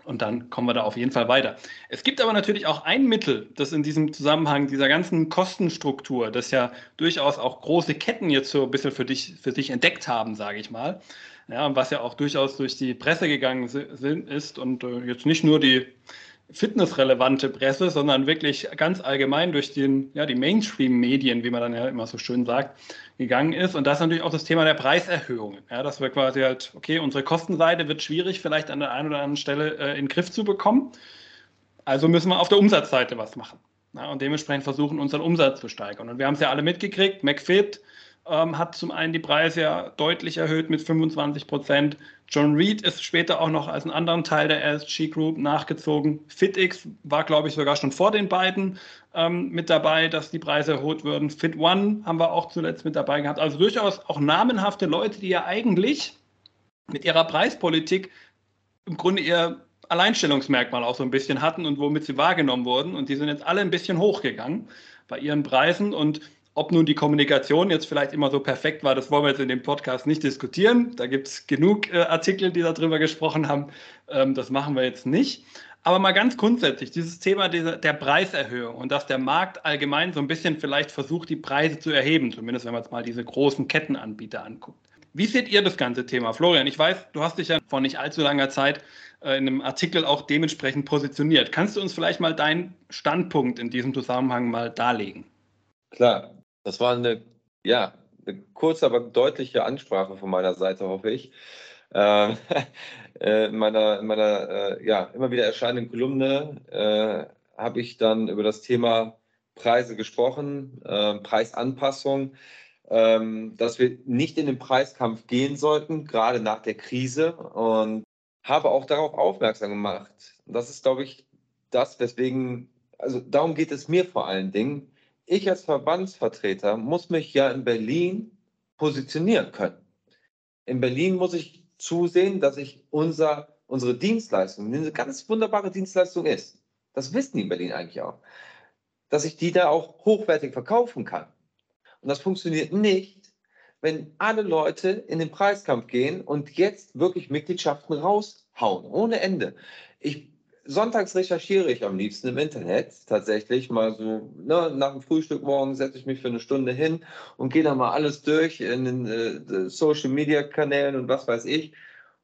und dann kommen wir da auf jeden Fall weiter. Es gibt aber natürlich auch ein Mittel, das in diesem Zusammenhang dieser ganzen Kostenstruktur, das ja durchaus auch große Ketten jetzt so ein bisschen für dich, für sich entdeckt haben, sage ich mal. Ja, was ja auch durchaus durch die Presse gegangen sind, ist und äh, jetzt nicht nur die fitnessrelevante Presse, sondern wirklich ganz allgemein durch den, ja, die Mainstream-Medien, wie man dann ja immer so schön sagt, gegangen ist. Und das ist natürlich auch das Thema der Preiserhöhungen. Ja, dass wir quasi halt, okay, unsere Kostenseite wird schwierig, vielleicht an der einen oder anderen Stelle äh, in den Griff zu bekommen. Also müssen wir auf der Umsatzseite was machen. Ja, und dementsprechend versuchen, unseren Umsatz zu steigern. Und wir haben es ja alle mitgekriegt, McFit, ähm, hat zum einen die Preise ja deutlich erhöht mit 25 Prozent. John Reed ist später auch noch als einen anderen Teil der SG Group nachgezogen. FitX war, glaube ich, sogar schon vor den beiden ähm, mit dabei, dass die Preise erhöht würden. Fit One haben wir auch zuletzt mit dabei gehabt. Also durchaus auch namenhafte Leute, die ja eigentlich mit ihrer Preispolitik im Grunde ihr Alleinstellungsmerkmal auch so ein bisschen hatten und womit sie wahrgenommen wurden. Und die sind jetzt alle ein bisschen hochgegangen bei ihren Preisen. Und ob nun die Kommunikation jetzt vielleicht immer so perfekt war, das wollen wir jetzt in dem Podcast nicht diskutieren. Da gibt es genug äh, Artikel, die darüber gesprochen haben. Ähm, das machen wir jetzt nicht. Aber mal ganz grundsätzlich, dieses Thema dieser, der Preiserhöhung und dass der Markt allgemein so ein bisschen vielleicht versucht, die Preise zu erheben, zumindest wenn man jetzt mal diese großen Kettenanbieter anguckt. Wie seht ihr das ganze Thema? Florian, ich weiß, du hast dich ja vor nicht allzu langer Zeit äh, in einem Artikel auch dementsprechend positioniert. Kannst du uns vielleicht mal deinen Standpunkt in diesem Zusammenhang mal darlegen? Klar, das war eine, ja, eine kurze, aber deutliche Ansprache von meiner Seite, hoffe ich. Ähm, äh, in meiner, in meiner äh, ja, immer wieder erscheinenden Kolumne äh, habe ich dann über das Thema Preise gesprochen, äh, Preisanpassung, ähm, dass wir nicht in den Preiskampf gehen sollten, gerade nach der Krise und habe auch darauf aufmerksam gemacht. Und das ist, glaube ich, das, weswegen, also darum geht es mir vor allen Dingen, ich als Verbandsvertreter muss mich ja in Berlin positionieren können. In Berlin muss ich zusehen, dass ich unser, unsere Dienstleistung, die eine ganz wunderbare Dienstleistung ist, das wissen die in Berlin eigentlich auch, dass ich die da auch hochwertig verkaufen kann. Und das funktioniert nicht, wenn alle Leute in den Preiskampf gehen und jetzt wirklich Mitgliedschaften raushauen, ohne Ende. Ich sonntags recherchiere ich am liebsten im Internet tatsächlich mal so, ne, nach dem Frühstück morgen setze ich mich für eine Stunde hin und gehe da mal alles durch in den äh, Social Media Kanälen und was weiß ich.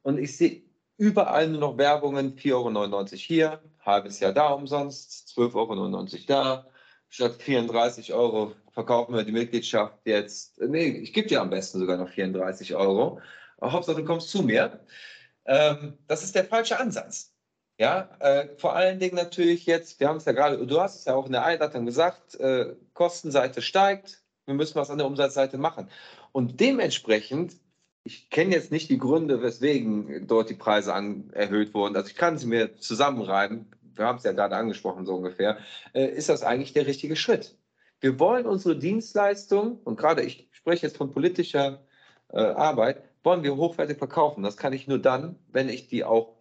Und ich sehe überall nur noch Werbungen, 4,99 Euro hier, halbes Jahr da umsonst, 12,99 Euro da, statt 34 Euro verkaufen wir die Mitgliedschaft jetzt, nee, ich gebe dir am besten sogar noch 34 Euro. Hauptsache du kommst zu mir. Ähm, das ist der falsche Ansatz. Ja, äh, vor allen Dingen natürlich jetzt, wir haben es ja gerade, du hast es ja auch in der Einleitung gesagt, äh, Kostenseite steigt, wir müssen was an der Umsatzseite machen. Und dementsprechend, ich kenne jetzt nicht die Gründe, weswegen dort die Preise an, erhöht wurden, also ich kann sie mir zusammenreiben, wir haben es ja gerade angesprochen, so ungefähr, äh, ist das eigentlich der richtige Schritt. Wir wollen unsere Dienstleistung, und gerade ich spreche jetzt von politischer äh, Arbeit, wollen wir hochwertig verkaufen. Das kann ich nur dann, wenn ich die auch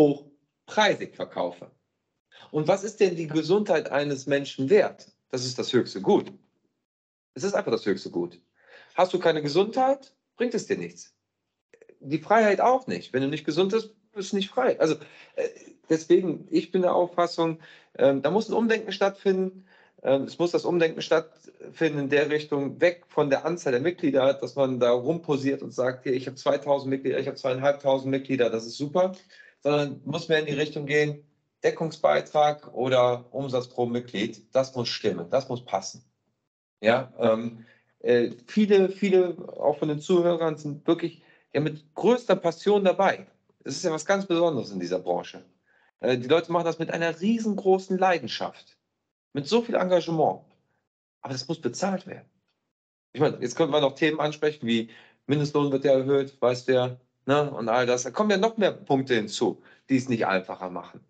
hoch preisig verkaufe. Und was ist denn die Gesundheit eines Menschen wert? Das ist das höchste Gut. Es ist einfach das höchste Gut. Hast du keine Gesundheit, bringt es dir nichts. Die Freiheit auch nicht. Wenn du nicht gesund bist, bist du nicht frei. Also äh, deswegen, ich bin der Auffassung, ähm, da muss ein Umdenken stattfinden. Ähm, es muss das Umdenken stattfinden in der Richtung, weg von der Anzahl der Mitglieder, dass man da rumposiert und sagt, hier, ich habe 2000 Mitglieder, ich habe zweieinhalbtausend Mitglieder, das ist super sondern muss mehr in die Richtung gehen, Deckungsbeitrag oder Umsatz pro Mitglied, das muss stimmen, das muss passen. Ja, ähm, äh, viele, viele auch von den Zuhörern sind wirklich ja, mit größter Passion dabei. Das ist ja was ganz Besonderes in dieser Branche. Äh, die Leute machen das mit einer riesengroßen Leidenschaft, mit so viel Engagement. Aber das muss bezahlt werden. Ich meine, jetzt könnte man noch Themen ansprechen wie Mindestlohn wird ja erhöht, weißt du ja, ne, und all das. Da kommen ja noch mehr Punkte hinzu, die es nicht einfacher machen.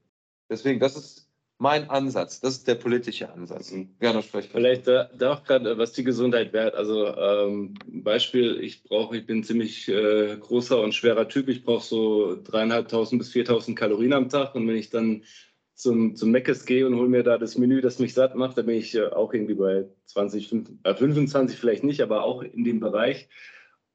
Deswegen, das ist mein Ansatz, das ist der politische Ansatz. Mhm. Gerne sprechen. Vielleicht da, da auch gerade, was die Gesundheit wert. Also ähm, Beispiel, ich brauche, ich bin ein ziemlich äh, großer und schwerer Typ. Ich brauche so dreieinhalbtausend bis viertausend Kalorien am Tag. Und wenn ich dann zum, zum Meckes gehe und hole mir da das Menü, das mich satt macht, dann bin ich äh, auch irgendwie bei 20, 25 vielleicht nicht, aber auch in dem Bereich.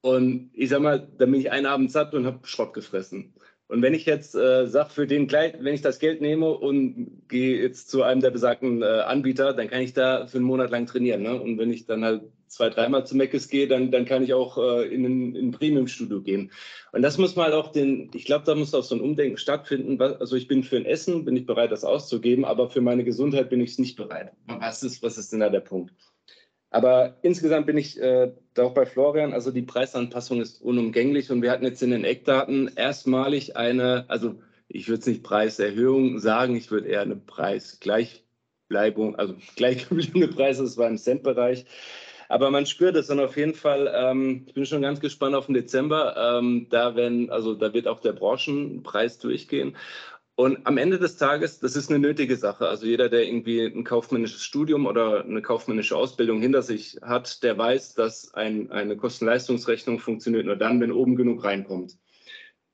Und ich sag mal, dann bin ich einen Abend satt und habe Schrott gefressen. Und wenn ich jetzt äh, sage, für den gleich, wenn ich das Geld nehme und gehe jetzt zu einem der besagten äh, Anbieter, dann kann ich da für einen Monat lang trainieren. Ne? Und wenn ich dann halt zwei, dreimal zu Meckes gehe, dann, dann kann ich auch äh, in ein, in ein Premium-Studio gehen. Und das muss mal auch den, ich glaube, da muss auch so ein Umdenken stattfinden. Also ich bin für ein Essen, bin ich bereit, das auszugeben, aber für meine Gesundheit bin ich es nicht bereit. Was ist, was ist denn da der Punkt? Aber insgesamt bin ich äh, da auch bei Florian. Also die Preisanpassung ist unumgänglich und wir hatten jetzt in den Eckdaten erstmalig eine, also ich würde es nicht Preiserhöhung sagen, ich würde eher eine Preisgleichbleibung, also gleichgebliebene Preise, das war im Centbereich. Aber man spürt es und auf jeden Fall, ähm, ich bin schon ganz gespannt auf den Dezember. Ähm, da, werden, also, da wird auch der Branchenpreis durchgehen. Und am Ende des Tages, das ist eine nötige Sache. Also jeder, der irgendwie ein kaufmännisches Studium oder eine kaufmännische Ausbildung hinter sich hat, der weiß, dass ein, eine Kosten-Leistungsrechnung funktioniert nur dann, wenn oben genug reinkommt.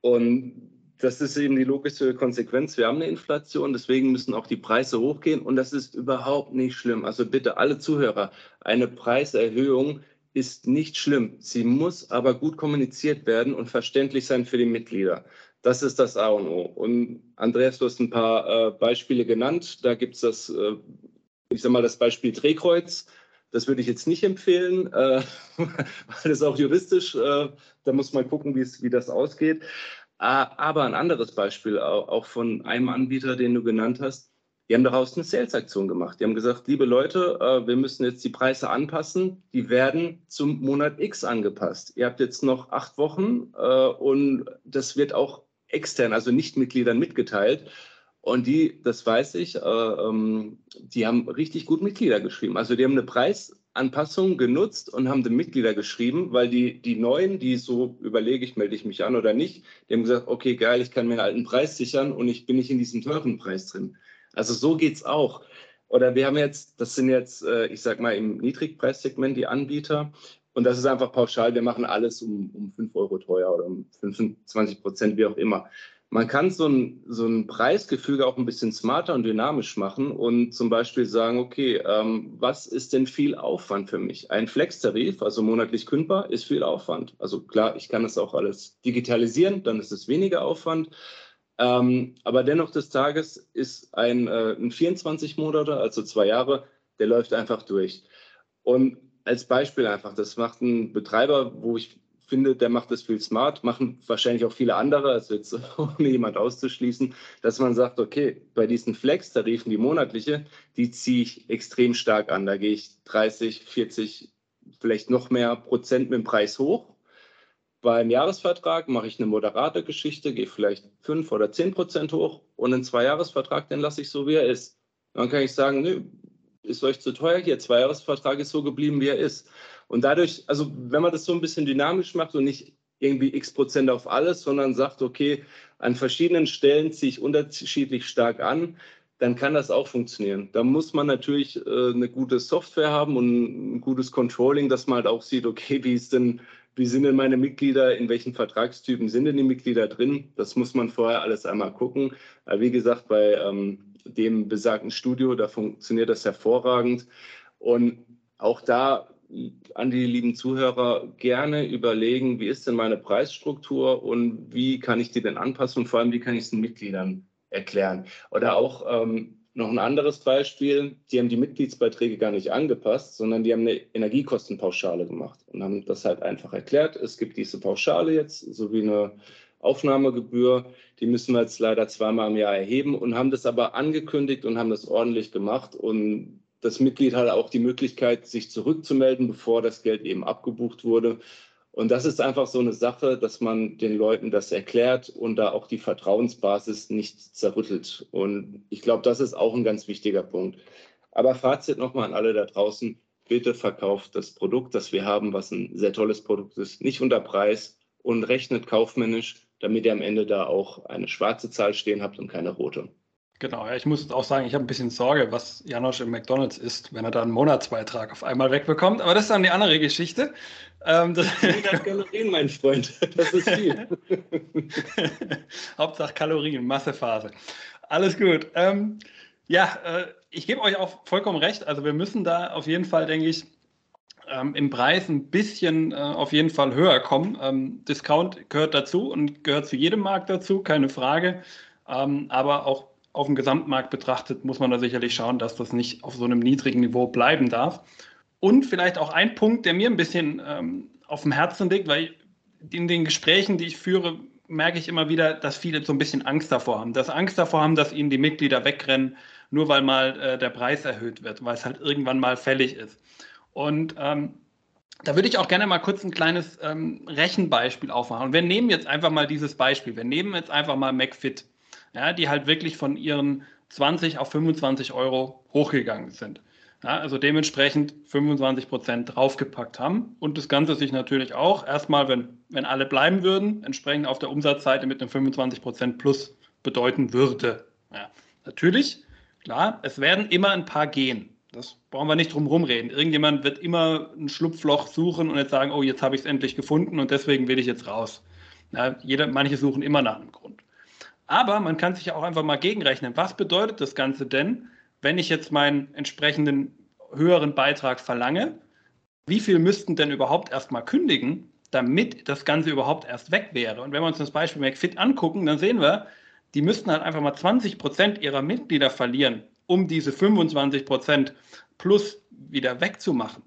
Und das ist eben die logische Konsequenz. Wir haben eine Inflation, deswegen müssen auch die Preise hochgehen und das ist überhaupt nicht schlimm. Also bitte alle Zuhörer, eine Preiserhöhung ist nicht schlimm. Sie muss aber gut kommuniziert werden und verständlich sein für die Mitglieder. Das ist das A und O. Und Andreas, du hast ein paar äh, Beispiele genannt. Da gibt es das, äh, ich sage mal, das Beispiel Drehkreuz. Das würde ich jetzt nicht empfehlen, äh, weil das auch juristisch, äh, da muss man gucken, wie das ausgeht. aber ein anderes Beispiel, auch von einem Anbieter, den du genannt hast, die haben daraus eine Sales-Aktion gemacht. Die haben gesagt, liebe Leute, äh, wir müssen jetzt die Preise anpassen. Die werden zum Monat X angepasst. Ihr habt jetzt noch acht Wochen äh, und das wird auch extern, also Nichtmitgliedern mitgeteilt. Und die, das weiß ich, äh, ähm, die haben richtig gut Mitglieder geschrieben. Also die haben eine Preisanpassung genutzt und haben den Mitglieder geschrieben, weil die, die Neuen, die so überlege ich, melde ich mich an oder nicht, die haben gesagt, okay, geil, ich kann mir einen alten Preis sichern und ich bin nicht in diesem teuren Preis drin. Also so geht es auch. Oder wir haben jetzt, das sind jetzt, äh, ich sag mal, im Niedrigpreissegment die Anbieter. Und das ist einfach pauschal, wir machen alles um, um 5 Euro teuer oder um 25 Prozent, wie auch immer. Man kann so ein, so ein Preisgefüge auch ein bisschen smarter und dynamisch machen und zum Beispiel sagen, okay, ähm, was ist denn viel Aufwand für mich? Ein Flex-Tarif, also monatlich kündbar, ist viel Aufwand. Also klar, ich kann das auch alles digitalisieren, dann ist es weniger Aufwand. Ähm, aber dennoch des Tages ist ein, äh, ein 24 Monate, also zwei Jahre, der läuft einfach durch. Und als Beispiel einfach, das macht ein Betreiber, wo ich finde, der macht das viel smart, machen wahrscheinlich auch viele andere, also jetzt ohne jemand auszuschließen, dass man sagt, okay, bei diesen Flex-Tarifen, die monatliche, die ziehe ich extrem stark an. Da gehe ich 30, 40, vielleicht noch mehr Prozent mit dem Preis hoch. Beim Jahresvertrag mache ich eine moderate Geschichte, gehe vielleicht 5 oder 10 Prozent hoch und einen Zweijahresvertrag, den lasse ich so, wie er ist. Dann kann ich sagen, nö, ist euch zu teuer, hier Zweijahresvertrag ist so geblieben, wie er ist. Und dadurch, also wenn man das so ein bisschen dynamisch macht und nicht irgendwie x Prozent auf alles, sondern sagt, okay, an verschiedenen Stellen ziehe ich unterschiedlich stark an, dann kann das auch funktionieren. Da muss man natürlich äh, eine gute Software haben und ein gutes Controlling, dass man halt auch sieht, okay, wie ist denn, wie sind denn meine Mitglieder, in welchen Vertragstypen sind denn die Mitglieder drin? Das muss man vorher alles einmal gucken. Aber wie gesagt, bei ähm, dem besagten Studio. Da funktioniert das hervorragend. Und auch da an die lieben Zuhörer gerne überlegen, wie ist denn meine Preisstruktur und wie kann ich die denn anpassen und vor allem, wie kann ich es den Mitgliedern erklären. Oder auch ähm, noch ein anderes Beispiel, die haben die Mitgliedsbeiträge gar nicht angepasst, sondern die haben eine Energiekostenpauschale gemacht und haben das halt einfach erklärt. Es gibt diese Pauschale jetzt, sowie eine Aufnahmegebühr. Die müssen wir jetzt leider zweimal im Jahr erheben und haben das aber angekündigt und haben das ordentlich gemacht. Und das Mitglied hat auch die Möglichkeit, sich zurückzumelden, bevor das Geld eben abgebucht wurde. Und das ist einfach so eine Sache, dass man den Leuten das erklärt und da auch die Vertrauensbasis nicht zerrüttelt. Und ich glaube, das ist auch ein ganz wichtiger Punkt. Aber Fazit nochmal an alle da draußen. Bitte verkauft das Produkt, das wir haben, was ein sehr tolles Produkt ist, nicht unter Preis und rechnet kaufmännisch damit ihr am Ende da auch eine schwarze Zahl stehen habt und keine rote. Genau, ja, ich muss auch sagen, ich habe ein bisschen Sorge, was Janosch im McDonalds isst, wenn er da einen Monatsbeitrag auf einmal wegbekommt. Aber das ist dann die andere Geschichte. Ähm, das 100 Kalorien, mein Freund. Das ist viel. Hauptsache Kalorien, Massephase. Alles gut. Ähm, ja, äh, ich gebe euch auch vollkommen recht. Also wir müssen da auf jeden Fall, denke ich, ähm, im Preis ein bisschen äh, auf jeden Fall höher kommen. Ähm, Discount gehört dazu und gehört zu jedem Markt dazu, keine Frage. Ähm, aber auch auf dem Gesamtmarkt betrachtet muss man da sicherlich schauen, dass das nicht auf so einem niedrigen Niveau bleiben darf. Und vielleicht auch ein Punkt, der mir ein bisschen ähm, auf dem Herzen liegt, weil in den Gesprächen, die ich führe, merke ich immer wieder, dass viele so ein bisschen Angst davor haben. Dass Angst davor haben, dass ihnen die Mitglieder wegrennen, nur weil mal äh, der Preis erhöht wird, weil es halt irgendwann mal fällig ist. Und ähm, da würde ich auch gerne mal kurz ein kleines ähm, Rechenbeispiel aufmachen. Und wir nehmen jetzt einfach mal dieses Beispiel. Wir nehmen jetzt einfach mal McFit, ja, die halt wirklich von ihren 20 auf 25 Euro hochgegangen sind. Ja, also dementsprechend 25 Prozent draufgepackt haben und das Ganze sich natürlich auch erstmal, wenn, wenn alle bleiben würden, entsprechend auf der Umsatzseite mit einem 25 Prozent plus bedeuten würde. Ja, natürlich, klar, es werden immer ein paar gehen. Brauchen wir nicht drum rumreden. Irgendjemand wird immer ein Schlupfloch suchen und jetzt sagen, oh, jetzt habe ich es endlich gefunden und deswegen will ich jetzt raus. Ja, jeder, manche suchen immer nach einem Grund. Aber man kann sich auch einfach mal gegenrechnen. Was bedeutet das Ganze denn, wenn ich jetzt meinen entsprechenden höheren Beitrag verlange? Wie viel müssten denn überhaupt erstmal kündigen, damit das Ganze überhaupt erst weg wäre? Und wenn wir uns das Beispiel McFit angucken, dann sehen wir, die müssten halt einfach mal 20 Prozent ihrer Mitglieder verlieren, um diese 25 Prozent plus wieder wegzumachen.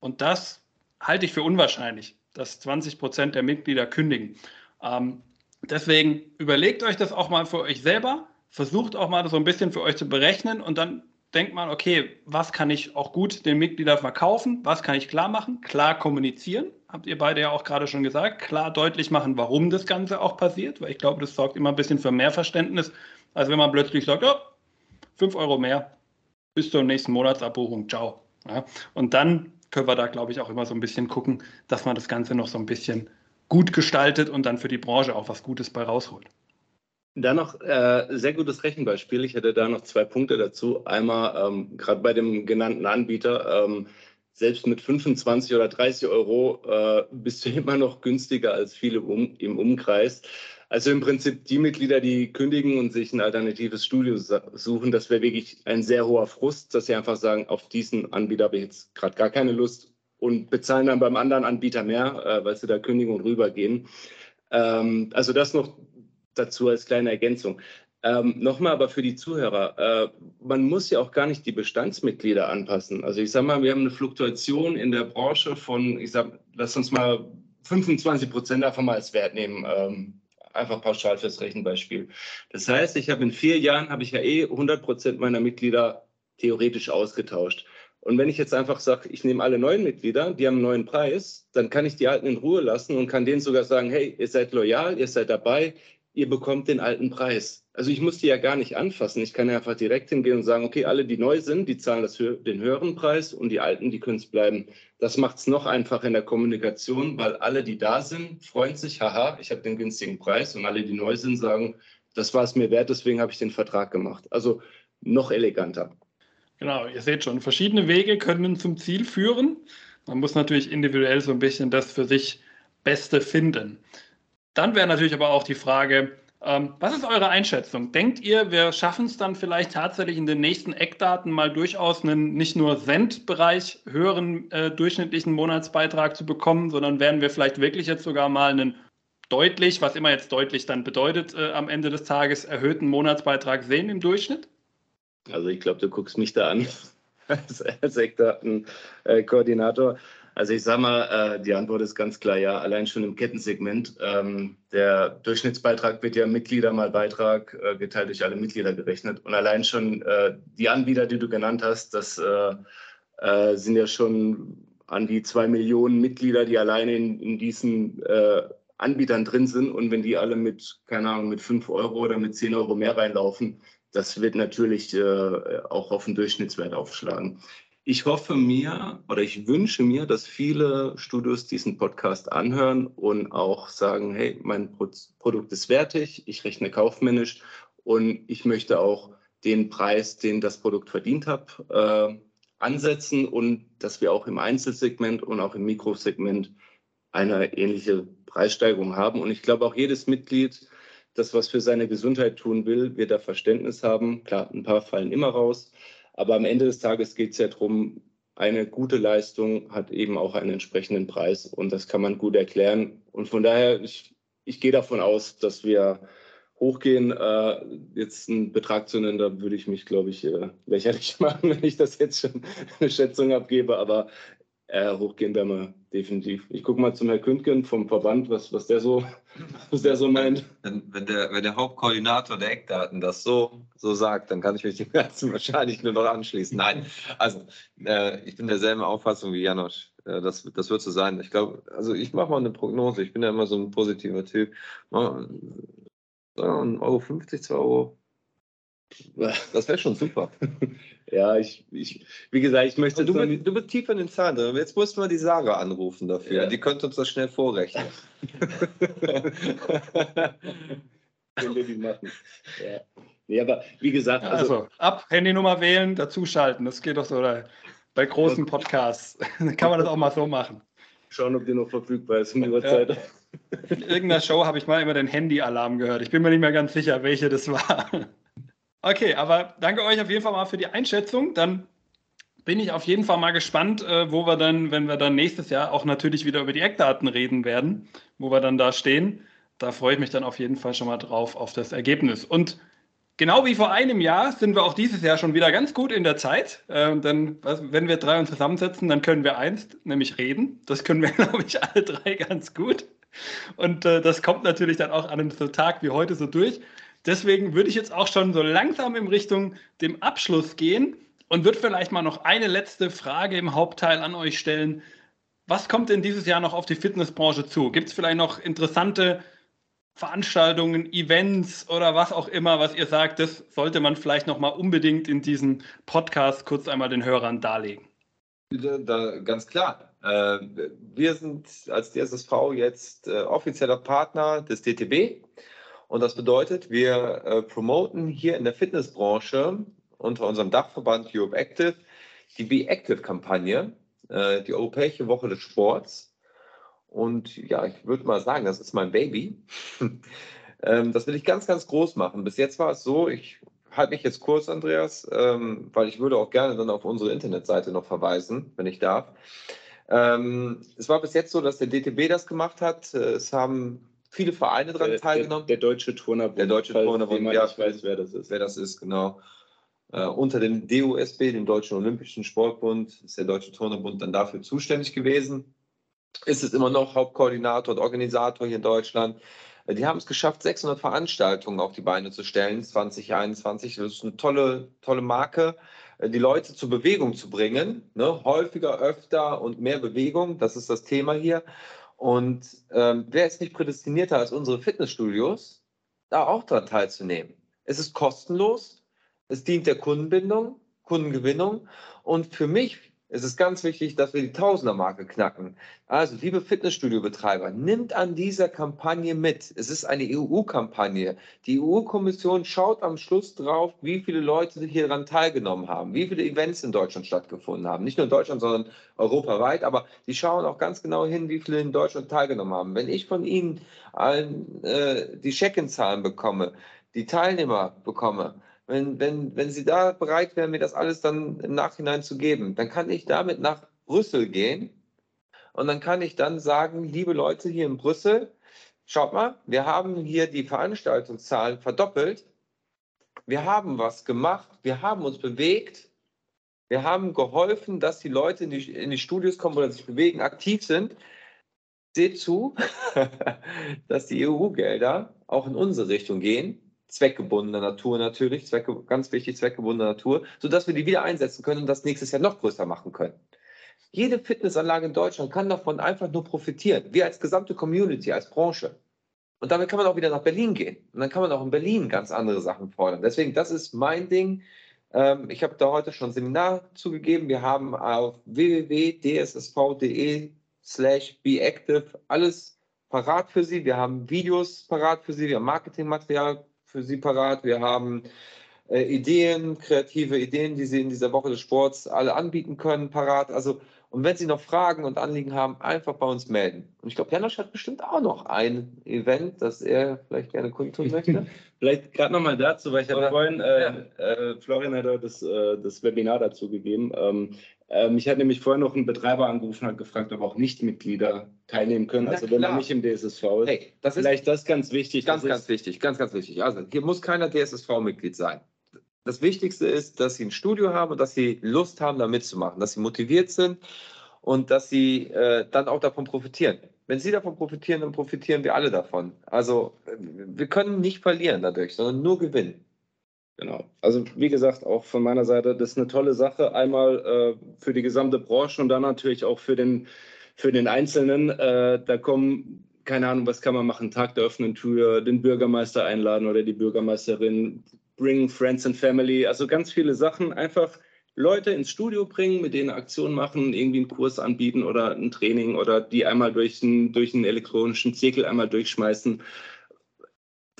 Und das halte ich für unwahrscheinlich, dass 20 Prozent der Mitglieder kündigen. Ähm, deswegen überlegt euch das auch mal für euch selber, versucht auch mal so ein bisschen für euch zu berechnen. Und dann denkt man, okay, was kann ich auch gut den Mitgliedern verkaufen, was kann ich klar machen, klar kommunizieren, habt ihr beide ja auch gerade schon gesagt, klar deutlich machen, warum das Ganze auch passiert, weil ich glaube, das sorgt immer ein bisschen für mehr Verständnis, als wenn man plötzlich sagt, ja, 5 Euro mehr bis zur nächsten Monatsabbuchung, ciao. Ja, und dann können wir da, glaube ich, auch immer so ein bisschen gucken, dass man das Ganze noch so ein bisschen gut gestaltet und dann für die Branche auch was Gutes bei rausholt. Da noch äh, sehr gutes Rechenbeispiel. Ich hätte da noch zwei Punkte dazu. Einmal ähm, gerade bei dem genannten Anbieter, ähm, selbst mit 25 oder 30 Euro äh, bist du immer noch günstiger als viele um, im Umkreis. Also im Prinzip die Mitglieder, die kündigen und sich ein alternatives Studio suchen, das wäre wirklich ein sehr hoher Frust, dass sie einfach sagen, auf diesen Anbieter habe ich jetzt gerade gar keine Lust und bezahlen dann beim anderen Anbieter mehr, äh, weil sie da kündigen und rübergehen. Ähm, also das noch dazu als kleine Ergänzung. Ähm, Nochmal aber für die Zuhörer, äh, man muss ja auch gar nicht die Bestandsmitglieder anpassen. Also ich sage mal, wir haben eine Fluktuation in der Branche von, ich sage, lass uns mal 25 Prozent davon mal als Wert nehmen. Ähm, einfach pauschal fürs Rechenbeispiel. Das heißt, ich habe in vier Jahren, habe ich ja eh 100 Prozent meiner Mitglieder theoretisch ausgetauscht. Und wenn ich jetzt einfach sage, ich nehme alle neuen Mitglieder, die haben einen neuen Preis, dann kann ich die alten in Ruhe lassen und kann denen sogar sagen, hey, ihr seid loyal, ihr seid dabei, ihr bekommt den alten Preis. Also ich muss die ja gar nicht anfassen. Ich kann ja einfach direkt hingehen und sagen, okay, alle, die neu sind, die zahlen das den höheren Preis und die alten, die können es bleiben. Das macht es noch einfacher in der Kommunikation, weil alle, die da sind, freuen sich, haha, ich habe den günstigen Preis und alle, die neu sind, sagen, das war es mir wert, deswegen habe ich den Vertrag gemacht. Also noch eleganter. Genau, ihr seht schon, verschiedene Wege können zum Ziel führen. Man muss natürlich individuell so ein bisschen das für sich Beste finden. Dann wäre natürlich aber auch die Frage, ähm, was ist eure Einschätzung? Denkt ihr, wir schaffen es dann vielleicht tatsächlich in den nächsten Eckdaten mal durchaus einen nicht nur Cent-Bereich höheren äh, durchschnittlichen Monatsbeitrag zu bekommen, sondern werden wir vielleicht wirklich jetzt sogar mal einen deutlich, was immer jetzt deutlich dann bedeutet, äh, am Ende des Tages erhöhten Monatsbeitrag sehen im Durchschnitt? Also ich glaube, du guckst mich da an als, als Eckdatenkoordinator. Äh, also ich sage mal, äh, die Antwort ist ganz klar ja, allein schon im Kettensegment. Ähm, der Durchschnittsbeitrag wird ja Mitglieder mal Beitrag äh, geteilt durch alle Mitglieder gerechnet. Und allein schon äh, die Anbieter, die du genannt hast, das äh, äh, sind ja schon an die zwei Millionen Mitglieder, die alleine in, in diesen äh, Anbietern drin sind. Und wenn die alle mit, keine Ahnung, mit fünf Euro oder mit zehn Euro mehr reinlaufen, das wird natürlich auch auf den Durchschnittswert aufschlagen ich hoffe mir oder ich wünsche mir, dass viele Studios diesen Podcast anhören und auch sagen, hey, mein Produkt ist wertig, ich rechne kaufmännisch und ich möchte auch den Preis, den das Produkt verdient hat, äh, ansetzen und dass wir auch im Einzelsegment und auch im Mikrosegment eine ähnliche Preissteigerung haben. Und ich glaube auch jedes Mitglied, das was für seine Gesundheit tun will, wird da Verständnis haben. Klar, ein paar fallen immer raus. Aber am Ende des Tages geht es ja darum, eine gute Leistung hat eben auch einen entsprechenden Preis und das kann man gut erklären. Und von daher, ich, ich gehe davon aus, dass wir hochgehen. Äh, jetzt einen Betrag zu nennen, da würde ich mich, glaube ich, äh, lächerlich machen, wenn ich das jetzt schon eine Schätzung abgebe. Aber äh, hochgehen werden wir definitiv. Ich gucke mal zum Herrn Kündgen vom Verband, was, was, der, so, was der so meint. Wenn, wenn, der, wenn der Hauptkoordinator der Eckdaten das so, so sagt, dann kann ich mich dem Ganzen wahrscheinlich nur noch anschließen. Nein, also äh, ich bin derselben Auffassung wie Janosch. Äh, das, das wird so sein. Ich glaube, also ich mache mal eine Prognose. Ich bin ja immer so ein positiver Typ. 1,50 Euro, 2 Euro Das wäre schon super. ja, ich, ich, wie gesagt, ich möchte. Du, bist, du bist tief in den Zahlen drin. Jetzt mussten wir die Sarah anrufen dafür. Ja. Die könnte uns das schnell vorrechnen. Wenn wir die machen. Ja. Nee, aber wie gesagt, also, Also ab, Handynummer wählen, dazuschalten. Das geht doch so oder bei großen Podcasts. kann man das auch mal so machen. schauen, ob die noch verfügbar ist um die Uhrzeit. In irgendeiner Show habe ich mal immer den Handy-Alarm gehört. Ich bin mir nicht mehr ganz sicher, welche das war. Okay, aber danke euch auf jeden Fall mal für die Einschätzung. Dann bin ich auf jeden Fall mal gespannt, äh, wo wir dann, wenn wir dann nächstes Jahr auch natürlich wieder über die Eckdaten reden werden, wo wir dann da stehen. Da freue ich mich dann auf jeden Fall schon mal drauf auf das Ergebnis. Und genau wie vor einem Jahr sind wir auch dieses Jahr schon wieder ganz gut in der Zeit. Äh, denn wenn wir drei uns zusammensetzen, dann können wir eins, nämlich reden. Das können wir, glaube ich, alle drei ganz gut. Und äh, das kommt natürlich dann auch an einem Tag wie heute so durch. Deswegen würde ich jetzt auch schon so langsam in Richtung dem Abschluss gehen und würde vielleicht mal noch eine letzte Frage im Hauptteil an euch stellen. Was kommt denn dieses Jahr noch auf die Fitnessbranche zu? Gibt es vielleicht noch interessante Veranstaltungen, Events oder was auch immer, was ihr sagt, das sollte man vielleicht noch mal unbedingt in diesem Podcast kurz einmal den Hörern darlegen? Da, da, ganz klar. Äh, wir sind als DSSV jetzt äh, offizieller Partner des DTB. Und das bedeutet, wir äh, promoten hier in der Fitnessbranche unter unserem Dachverband Europe Active die Be Active-Kampagne, äh, die Europäische Woche des Sports. Und ja, ich würde mal sagen, das ist mein Baby. ähm, das will ich ganz, ganz groß machen. Bis jetzt war es so, ich halte mich jetzt kurz, Andreas, ähm, weil ich würde auch gerne dann auf unsere Internetseite noch verweisen, wenn ich darf. Ähm, es war bis jetzt so, dass der DTB das gemacht hat. Es haben viele Vereine daran der, teilgenommen. Der, der Deutsche Turnerbund. Der Deutsche Turnerbund, ja. nicht weiß, wer das ist. wer das ist, genau. Äh, unter dem DOSB, dem Deutschen Olympischen Sportbund, ist der Deutsche Turnerbund dann dafür zuständig gewesen. Ist es immer noch Hauptkoordinator und Organisator hier in Deutschland. Äh, Die haben es geschafft, 600 Veranstaltungen auf die Beine zu stellen, 2021. Das ist eine tolle, tolle Marke, äh, die Leute zur Bewegung zu bringen. Ne? Häufiger, öfter und mehr Bewegung, das ist das Thema hier. Und ähm, wer ist nicht prädestinierter als unsere Fitnessstudios, da auch daran teilzunehmen? Es ist kostenlos, es dient der Kundenbindung, Kundengewinnung. Und für mich ist es ganz wichtig, dass wir die Tausender-Marke knacken. Also, liebe Fitnessstudio-Betreiber, nimmt an dieser Kampagne mit. Es ist eine EU-Kampagne. Die EU-Kommission schaut am Schluss drauf, wie viele Leute hier daran teilgenommen haben, wie viele Events in Deutschland stattgefunden haben. Nicht nur in Deutschland, sondern europaweit. Aber die schauen auch ganz genau hin, wie viele in Deutschland teilgenommen haben. Wenn ich von Ihnen allen äh, die Check-in-Zahlen bekomme, die Teilnehmer bekomme, wenn, wenn, wenn Sie da bereit wären, mir das alles dann im Nachhinein zu geben, dann kann ich damit nach Brüssel gehen und dann kann ich dann sagen, liebe Leute hier in Brüssel, schaut mal, wir haben hier die Veranstaltungszahlen verdoppelt. Wir haben was gemacht, wir haben uns bewegt, wir haben geholfen, dass die Leute in die, in die Studios kommen oder sich bewegen, aktiv sind. Seht zu, dass die EU-Gelder auch in unsere Richtung gehen zweckgebundener Natur natürlich, Zwecke, ganz wichtig, zweckgebundener Natur, sodass wir die wieder einsetzen können und das nächstes Jahr noch größer machen können. Jede Fitnessanlage in Deutschland kann davon einfach nur profitieren. Wir als gesamte Community, als Branche. Und damit kann man auch wieder nach Berlin gehen. Und dann kann man auch in Berlin ganz andere Sachen fordern. Deswegen, das ist mein Ding. Ähm, ich habe da heute schon ein Seminar zugegeben. Wir haben auf www.dssv.de slash beactive alles parat für Sie. Wir haben Videos parat für Sie. Wir haben Marketingmaterial für Sie parat. Wir haben äh, Ideen, kreative Ideen, die Sie in dieser Woche des Sports alle anbieten können, parat. Also, und wenn Sie noch Fragen und Anliegen haben, einfach bei uns melden. Und ich glaube, Janosch hat bestimmt auch noch ein Event, das er vielleicht gerne kundtun möchte. Vielleicht gerade nochmal dazu, weil ich habe vorhin, äh, äh, Florian hat das, äh, das Webinar dazu gegeben. Ähm, äh, mich hat nämlich vorhin noch ein Betreiber angerufen und gefragt, ob auch Nichtmitglieder teilnehmen können, Na also wenn klar. man nicht im DSSV ist. Hey, das ist Vielleicht das ganz wichtig. Ganz, ganz wichtig, ganz, ganz wichtig. Also hier muss keiner DSSV-Mitglied sein. Das Wichtigste ist, dass sie ein Studio haben und dass sie Lust haben, da mitzumachen, dass sie motiviert sind und dass sie äh, dann auch davon profitieren. Wenn sie davon profitieren, dann profitieren wir alle davon. Also äh, wir können nicht verlieren dadurch, sondern nur gewinnen. Genau. Also wie gesagt, auch von meiner Seite, das ist eine tolle Sache. Einmal äh, für die gesamte Branche und dann natürlich auch für den, für den Einzelnen. Äh, da kommen, keine Ahnung, was kann man machen, Tag der offenen Tür, den Bürgermeister einladen oder die Bürgermeisterin, Bring Friends and Family, also ganz viele Sachen. Einfach Leute ins Studio bringen, mit denen Aktionen machen, irgendwie einen Kurs anbieten oder ein Training oder die einmal durch einen, durch einen elektronischen Zirkel einmal durchschmeißen.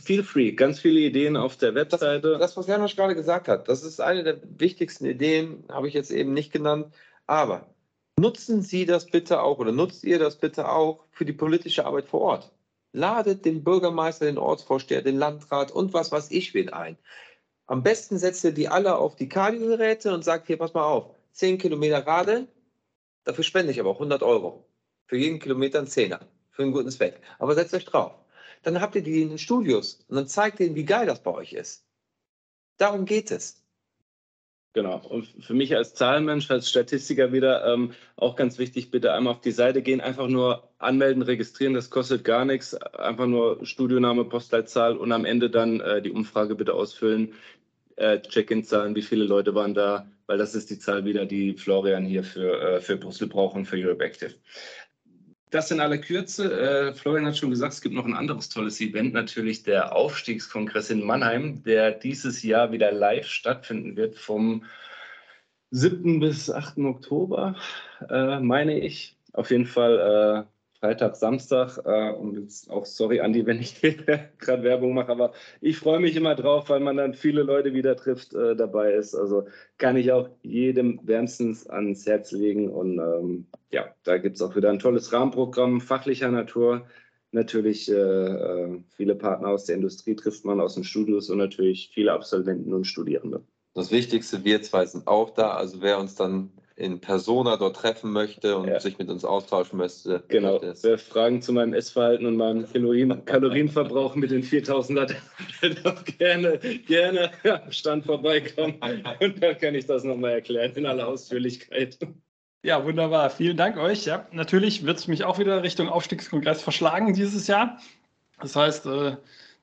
Feel free, ganz viele Ideen auf der Webseite. Das, das was Janosch gerade gesagt hat, das ist eine der wichtigsten Ideen, habe ich jetzt eben nicht genannt. Aber nutzen Sie das bitte auch oder nutzt ihr das bitte auch für die politische Arbeit vor Ort. Ladet den Bürgermeister, den Ortsvorsteher, den Landrat und was weiß ich wen ein. Am besten setzt ihr die alle auf die Kardiogeräte und sagt, hier, pass mal auf, 10 Kilometer Radeln, dafür spende ich aber auch 100 Euro. Für jeden Kilometer ein Zehner, für einen guten Zweck. Aber setzt euch drauf. Dann habt ihr die in den Studios und dann zeigt ihnen, wie geil das bei euch ist. Darum geht es. Genau. Und für mich als Zahlenmensch, als Statistiker wieder ähm, auch ganz wichtig, bitte einmal auf die Seite gehen, einfach nur anmelden, registrieren, das kostet gar nichts. Einfach nur Studioname, Postleitzahl und am Ende dann äh, die Umfrage bitte ausfüllen äh, Check-in-Zahlen, wie viele Leute waren da, weil das ist die Zahl wieder, die Florian hier für, äh, für Brüssel braucht und für Europe Active. Das in aller Kürze. Äh, Florian hat schon gesagt, es gibt noch ein anderes tolles Event, natürlich der Aufstiegskongress in Mannheim, der dieses Jahr wieder live stattfinden wird vom 7. bis 8. Oktober, äh, meine ich. Auf jeden Fall äh, Freitag, Samstag. Äh, und jetzt auch sorry, Andi, wenn ich gerade Werbung mache, aber ich freue mich immer drauf, weil man dann viele Leute wieder trifft, äh, dabei ist. Also kann ich auch jedem wärmstens ans Herz legen. Und ähm, ja, da gibt es auch wieder ein tolles Rahmenprogramm fachlicher Natur. Natürlich äh, äh, viele Partner aus der Industrie trifft man aus den Studios und natürlich viele Absolventen und Studierende. Das Wichtigste, wir zwei sind auch da. Also wer uns dann in Persona dort treffen möchte und ja. sich mit uns austauschen möchte. Genau. Wer Fragen zu meinem Essverhalten und meinem Kalorien Kalorienverbrauch mit den 4000er darf gerne, gerne am Stand vorbeikommen und dann kann ich das nochmal erklären in aller Ausführlichkeit. Ja, wunderbar. Vielen Dank euch. Ja, natürlich wird es mich auch wieder Richtung Aufstiegskongress verschlagen dieses Jahr. Das heißt, äh,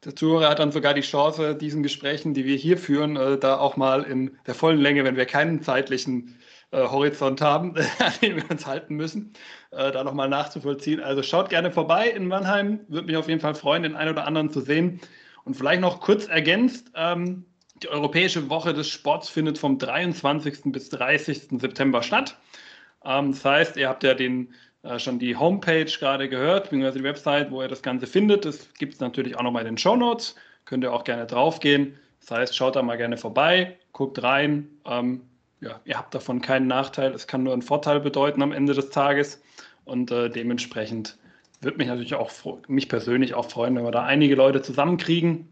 der Zuhörer hat dann sogar die Chance, diesen Gesprächen, die wir hier führen, äh, da auch mal in der vollen Länge, wenn wir keinen zeitlichen äh, Horizont haben, an den wir uns halten müssen, äh, da nochmal nachzuvollziehen. Also schaut gerne vorbei in Mannheim. Würde mich auf jeden Fall freuen, den einen oder anderen zu sehen. Und vielleicht noch kurz ergänzt, ähm, die Europäische Woche des Sports findet vom 23. bis 30. September statt. Ähm, das heißt, ihr habt ja den, äh, schon die Homepage gerade gehört, beziehungsweise die Website, wo ihr das Ganze findet. Das gibt es natürlich auch nochmal in den Show Notes. Könnt ihr auch gerne draufgehen. Das heißt, schaut da mal gerne vorbei, guckt rein. Ähm, ja, ihr habt davon keinen Nachteil. Es kann nur einen Vorteil bedeuten am Ende des Tages. Und äh, dementsprechend würde mich natürlich auch, mich persönlich auch freuen, wenn wir da einige Leute zusammenkriegen,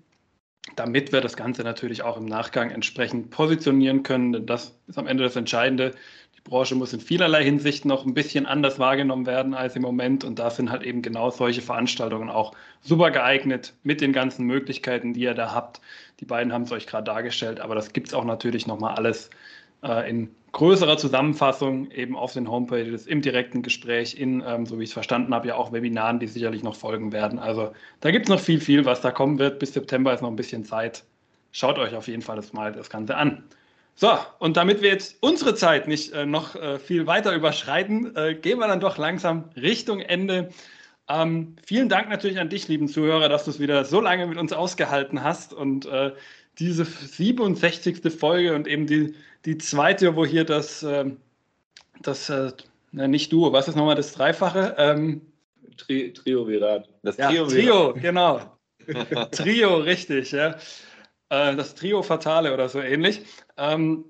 damit wir das Ganze natürlich auch im Nachgang entsprechend positionieren können. Denn das ist am Ende das Entscheidende. Die Branche muss in vielerlei Hinsicht noch ein bisschen anders wahrgenommen werden als im Moment. Und da sind halt eben genau solche Veranstaltungen auch super geeignet mit den ganzen Möglichkeiten, die ihr da habt. Die beiden haben es euch gerade dargestellt, aber das gibt es auch natürlich nochmal alles äh, in größerer Zusammenfassung eben auf den Homepages, im direkten Gespräch, in, ähm, so wie ich es verstanden habe, ja auch Webinaren, die sicherlich noch folgen werden. Also da gibt es noch viel, viel, was da kommen wird. Bis September ist noch ein bisschen Zeit. Schaut euch auf jeden Fall das mal das Ganze an. So, und damit wir jetzt unsere Zeit nicht äh, noch äh, viel weiter überschreiten, äh, gehen wir dann doch langsam Richtung Ende. Ähm, vielen Dank natürlich an dich, lieben Zuhörer, dass du es wieder so lange mit uns ausgehalten hast und äh, diese 67. Folge und eben die, die zweite, wo hier das, äh, das äh, na, nicht Duo, was ist nochmal das Dreifache? Ähm, Tri Triumvirat. Das ja, Trio, genau. Trio, richtig, ja. Äh, das Trio Fatale oder so ähnlich. Ähm,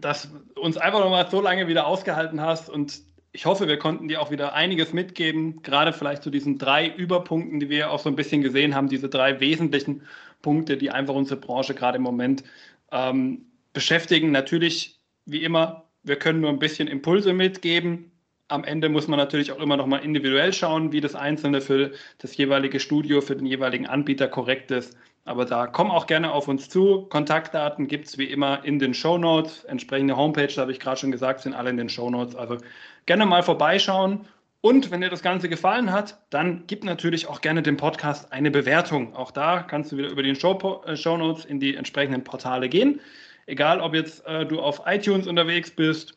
dass uns einfach nochmal so lange wieder ausgehalten hast und ich hoffe, wir konnten dir auch wieder einiges mitgeben, gerade vielleicht zu diesen drei Überpunkten, die wir auch so ein bisschen gesehen haben, diese drei wesentlichen Punkte, die einfach unsere Branche gerade im Moment ähm, beschäftigen. Natürlich, wie immer, wir können nur ein bisschen Impulse mitgeben. Am Ende muss man natürlich auch immer noch mal individuell schauen, wie das Einzelne für das jeweilige Studio, für den jeweiligen Anbieter korrekt ist. Aber da komm auch gerne auf uns zu. Kontaktdaten gibt es wie immer in den Show Notes. Entsprechende Homepage, da habe ich gerade schon gesagt, sind alle in den Show Notes. Also gerne mal vorbeischauen. Und wenn dir das Ganze gefallen hat, dann gib natürlich auch gerne dem Podcast eine Bewertung. Auch da kannst du wieder über die Show, äh, Show Notes in die entsprechenden Portale gehen. Egal, ob jetzt äh, du auf iTunes unterwegs bist,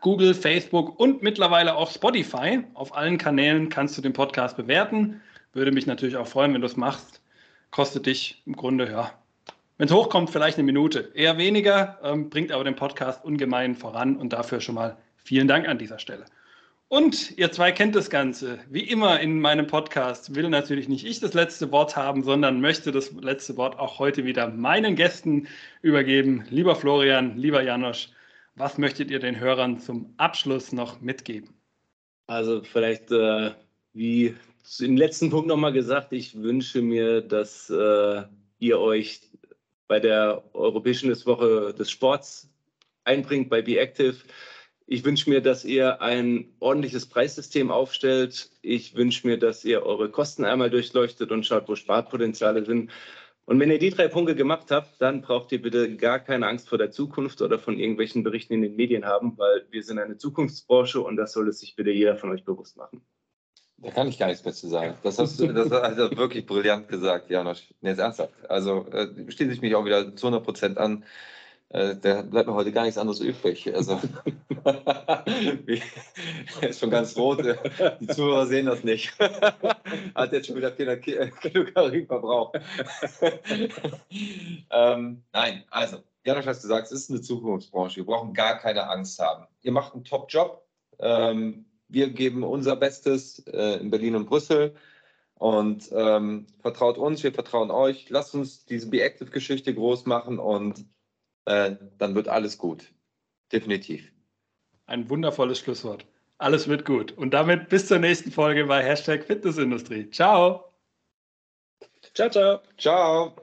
Google, Facebook und mittlerweile auch Spotify. Auf allen Kanälen kannst du den Podcast bewerten. Würde mich natürlich auch freuen, wenn du es machst. Kostet dich im Grunde ja Wenn es hochkommt, vielleicht eine Minute. Eher weniger, ähm, bringt aber den Podcast ungemein voran und dafür schon mal vielen Dank an dieser Stelle. Und ihr zwei kennt das Ganze. Wie immer in meinem Podcast will natürlich nicht ich das letzte Wort haben, sondern möchte das letzte Wort auch heute wieder meinen Gästen übergeben. Lieber Florian, lieber Janosch, was möchtet ihr den Hörern zum Abschluss noch mitgeben? Also vielleicht, äh, wie im letzten Punkt nochmal gesagt, ich wünsche mir, dass äh, ihr euch bei der Europäischen Woche des Sports einbringt, bei Be Active ich wünsche mir, dass ihr ein ordentliches Preissystem aufstellt. Ich wünsche mir, dass ihr eure Kosten einmal durchleuchtet und schaut, wo Sparpotenziale sind. Und wenn ihr die drei Punkte gemacht habt, dann braucht ihr bitte gar keine Angst vor der Zukunft oder von irgendwelchen Berichten in den Medien haben, weil wir sind eine Zukunftsbranche und das sollte sich bitte jeder von euch bewusst machen. Da kann ich gar nichts mehr zu sagen. Das hast du das hast wirklich brillant gesagt, Janosch. Nee, jetzt ernsthaft. Also äh, schließe ich mich auch wieder zu 100 Prozent an. Äh, da bleibt mir heute gar nichts anderes übrig. Also, ist schon ganz rot. Die Zuhörer sehen das nicht. Hat jetzt schon wieder 400 Kilokalorien verbraucht. ähm, nein, also, Janosch hat gesagt, es ist eine Zukunftsbranche. Wir brauchen gar keine Angst haben. Ihr macht einen Top-Job. Ähm, wir geben unser Bestes äh, in Berlin und Brüssel. Und ähm, vertraut uns, wir vertrauen euch. Lasst uns diese Be Active-Geschichte groß machen und äh, dann wird alles gut. Definitiv. Ein wundervolles Schlusswort. Alles wird gut. Und damit bis zur nächsten Folge bei Hashtag Fitnessindustrie. Ciao. Ciao, ciao. Ciao.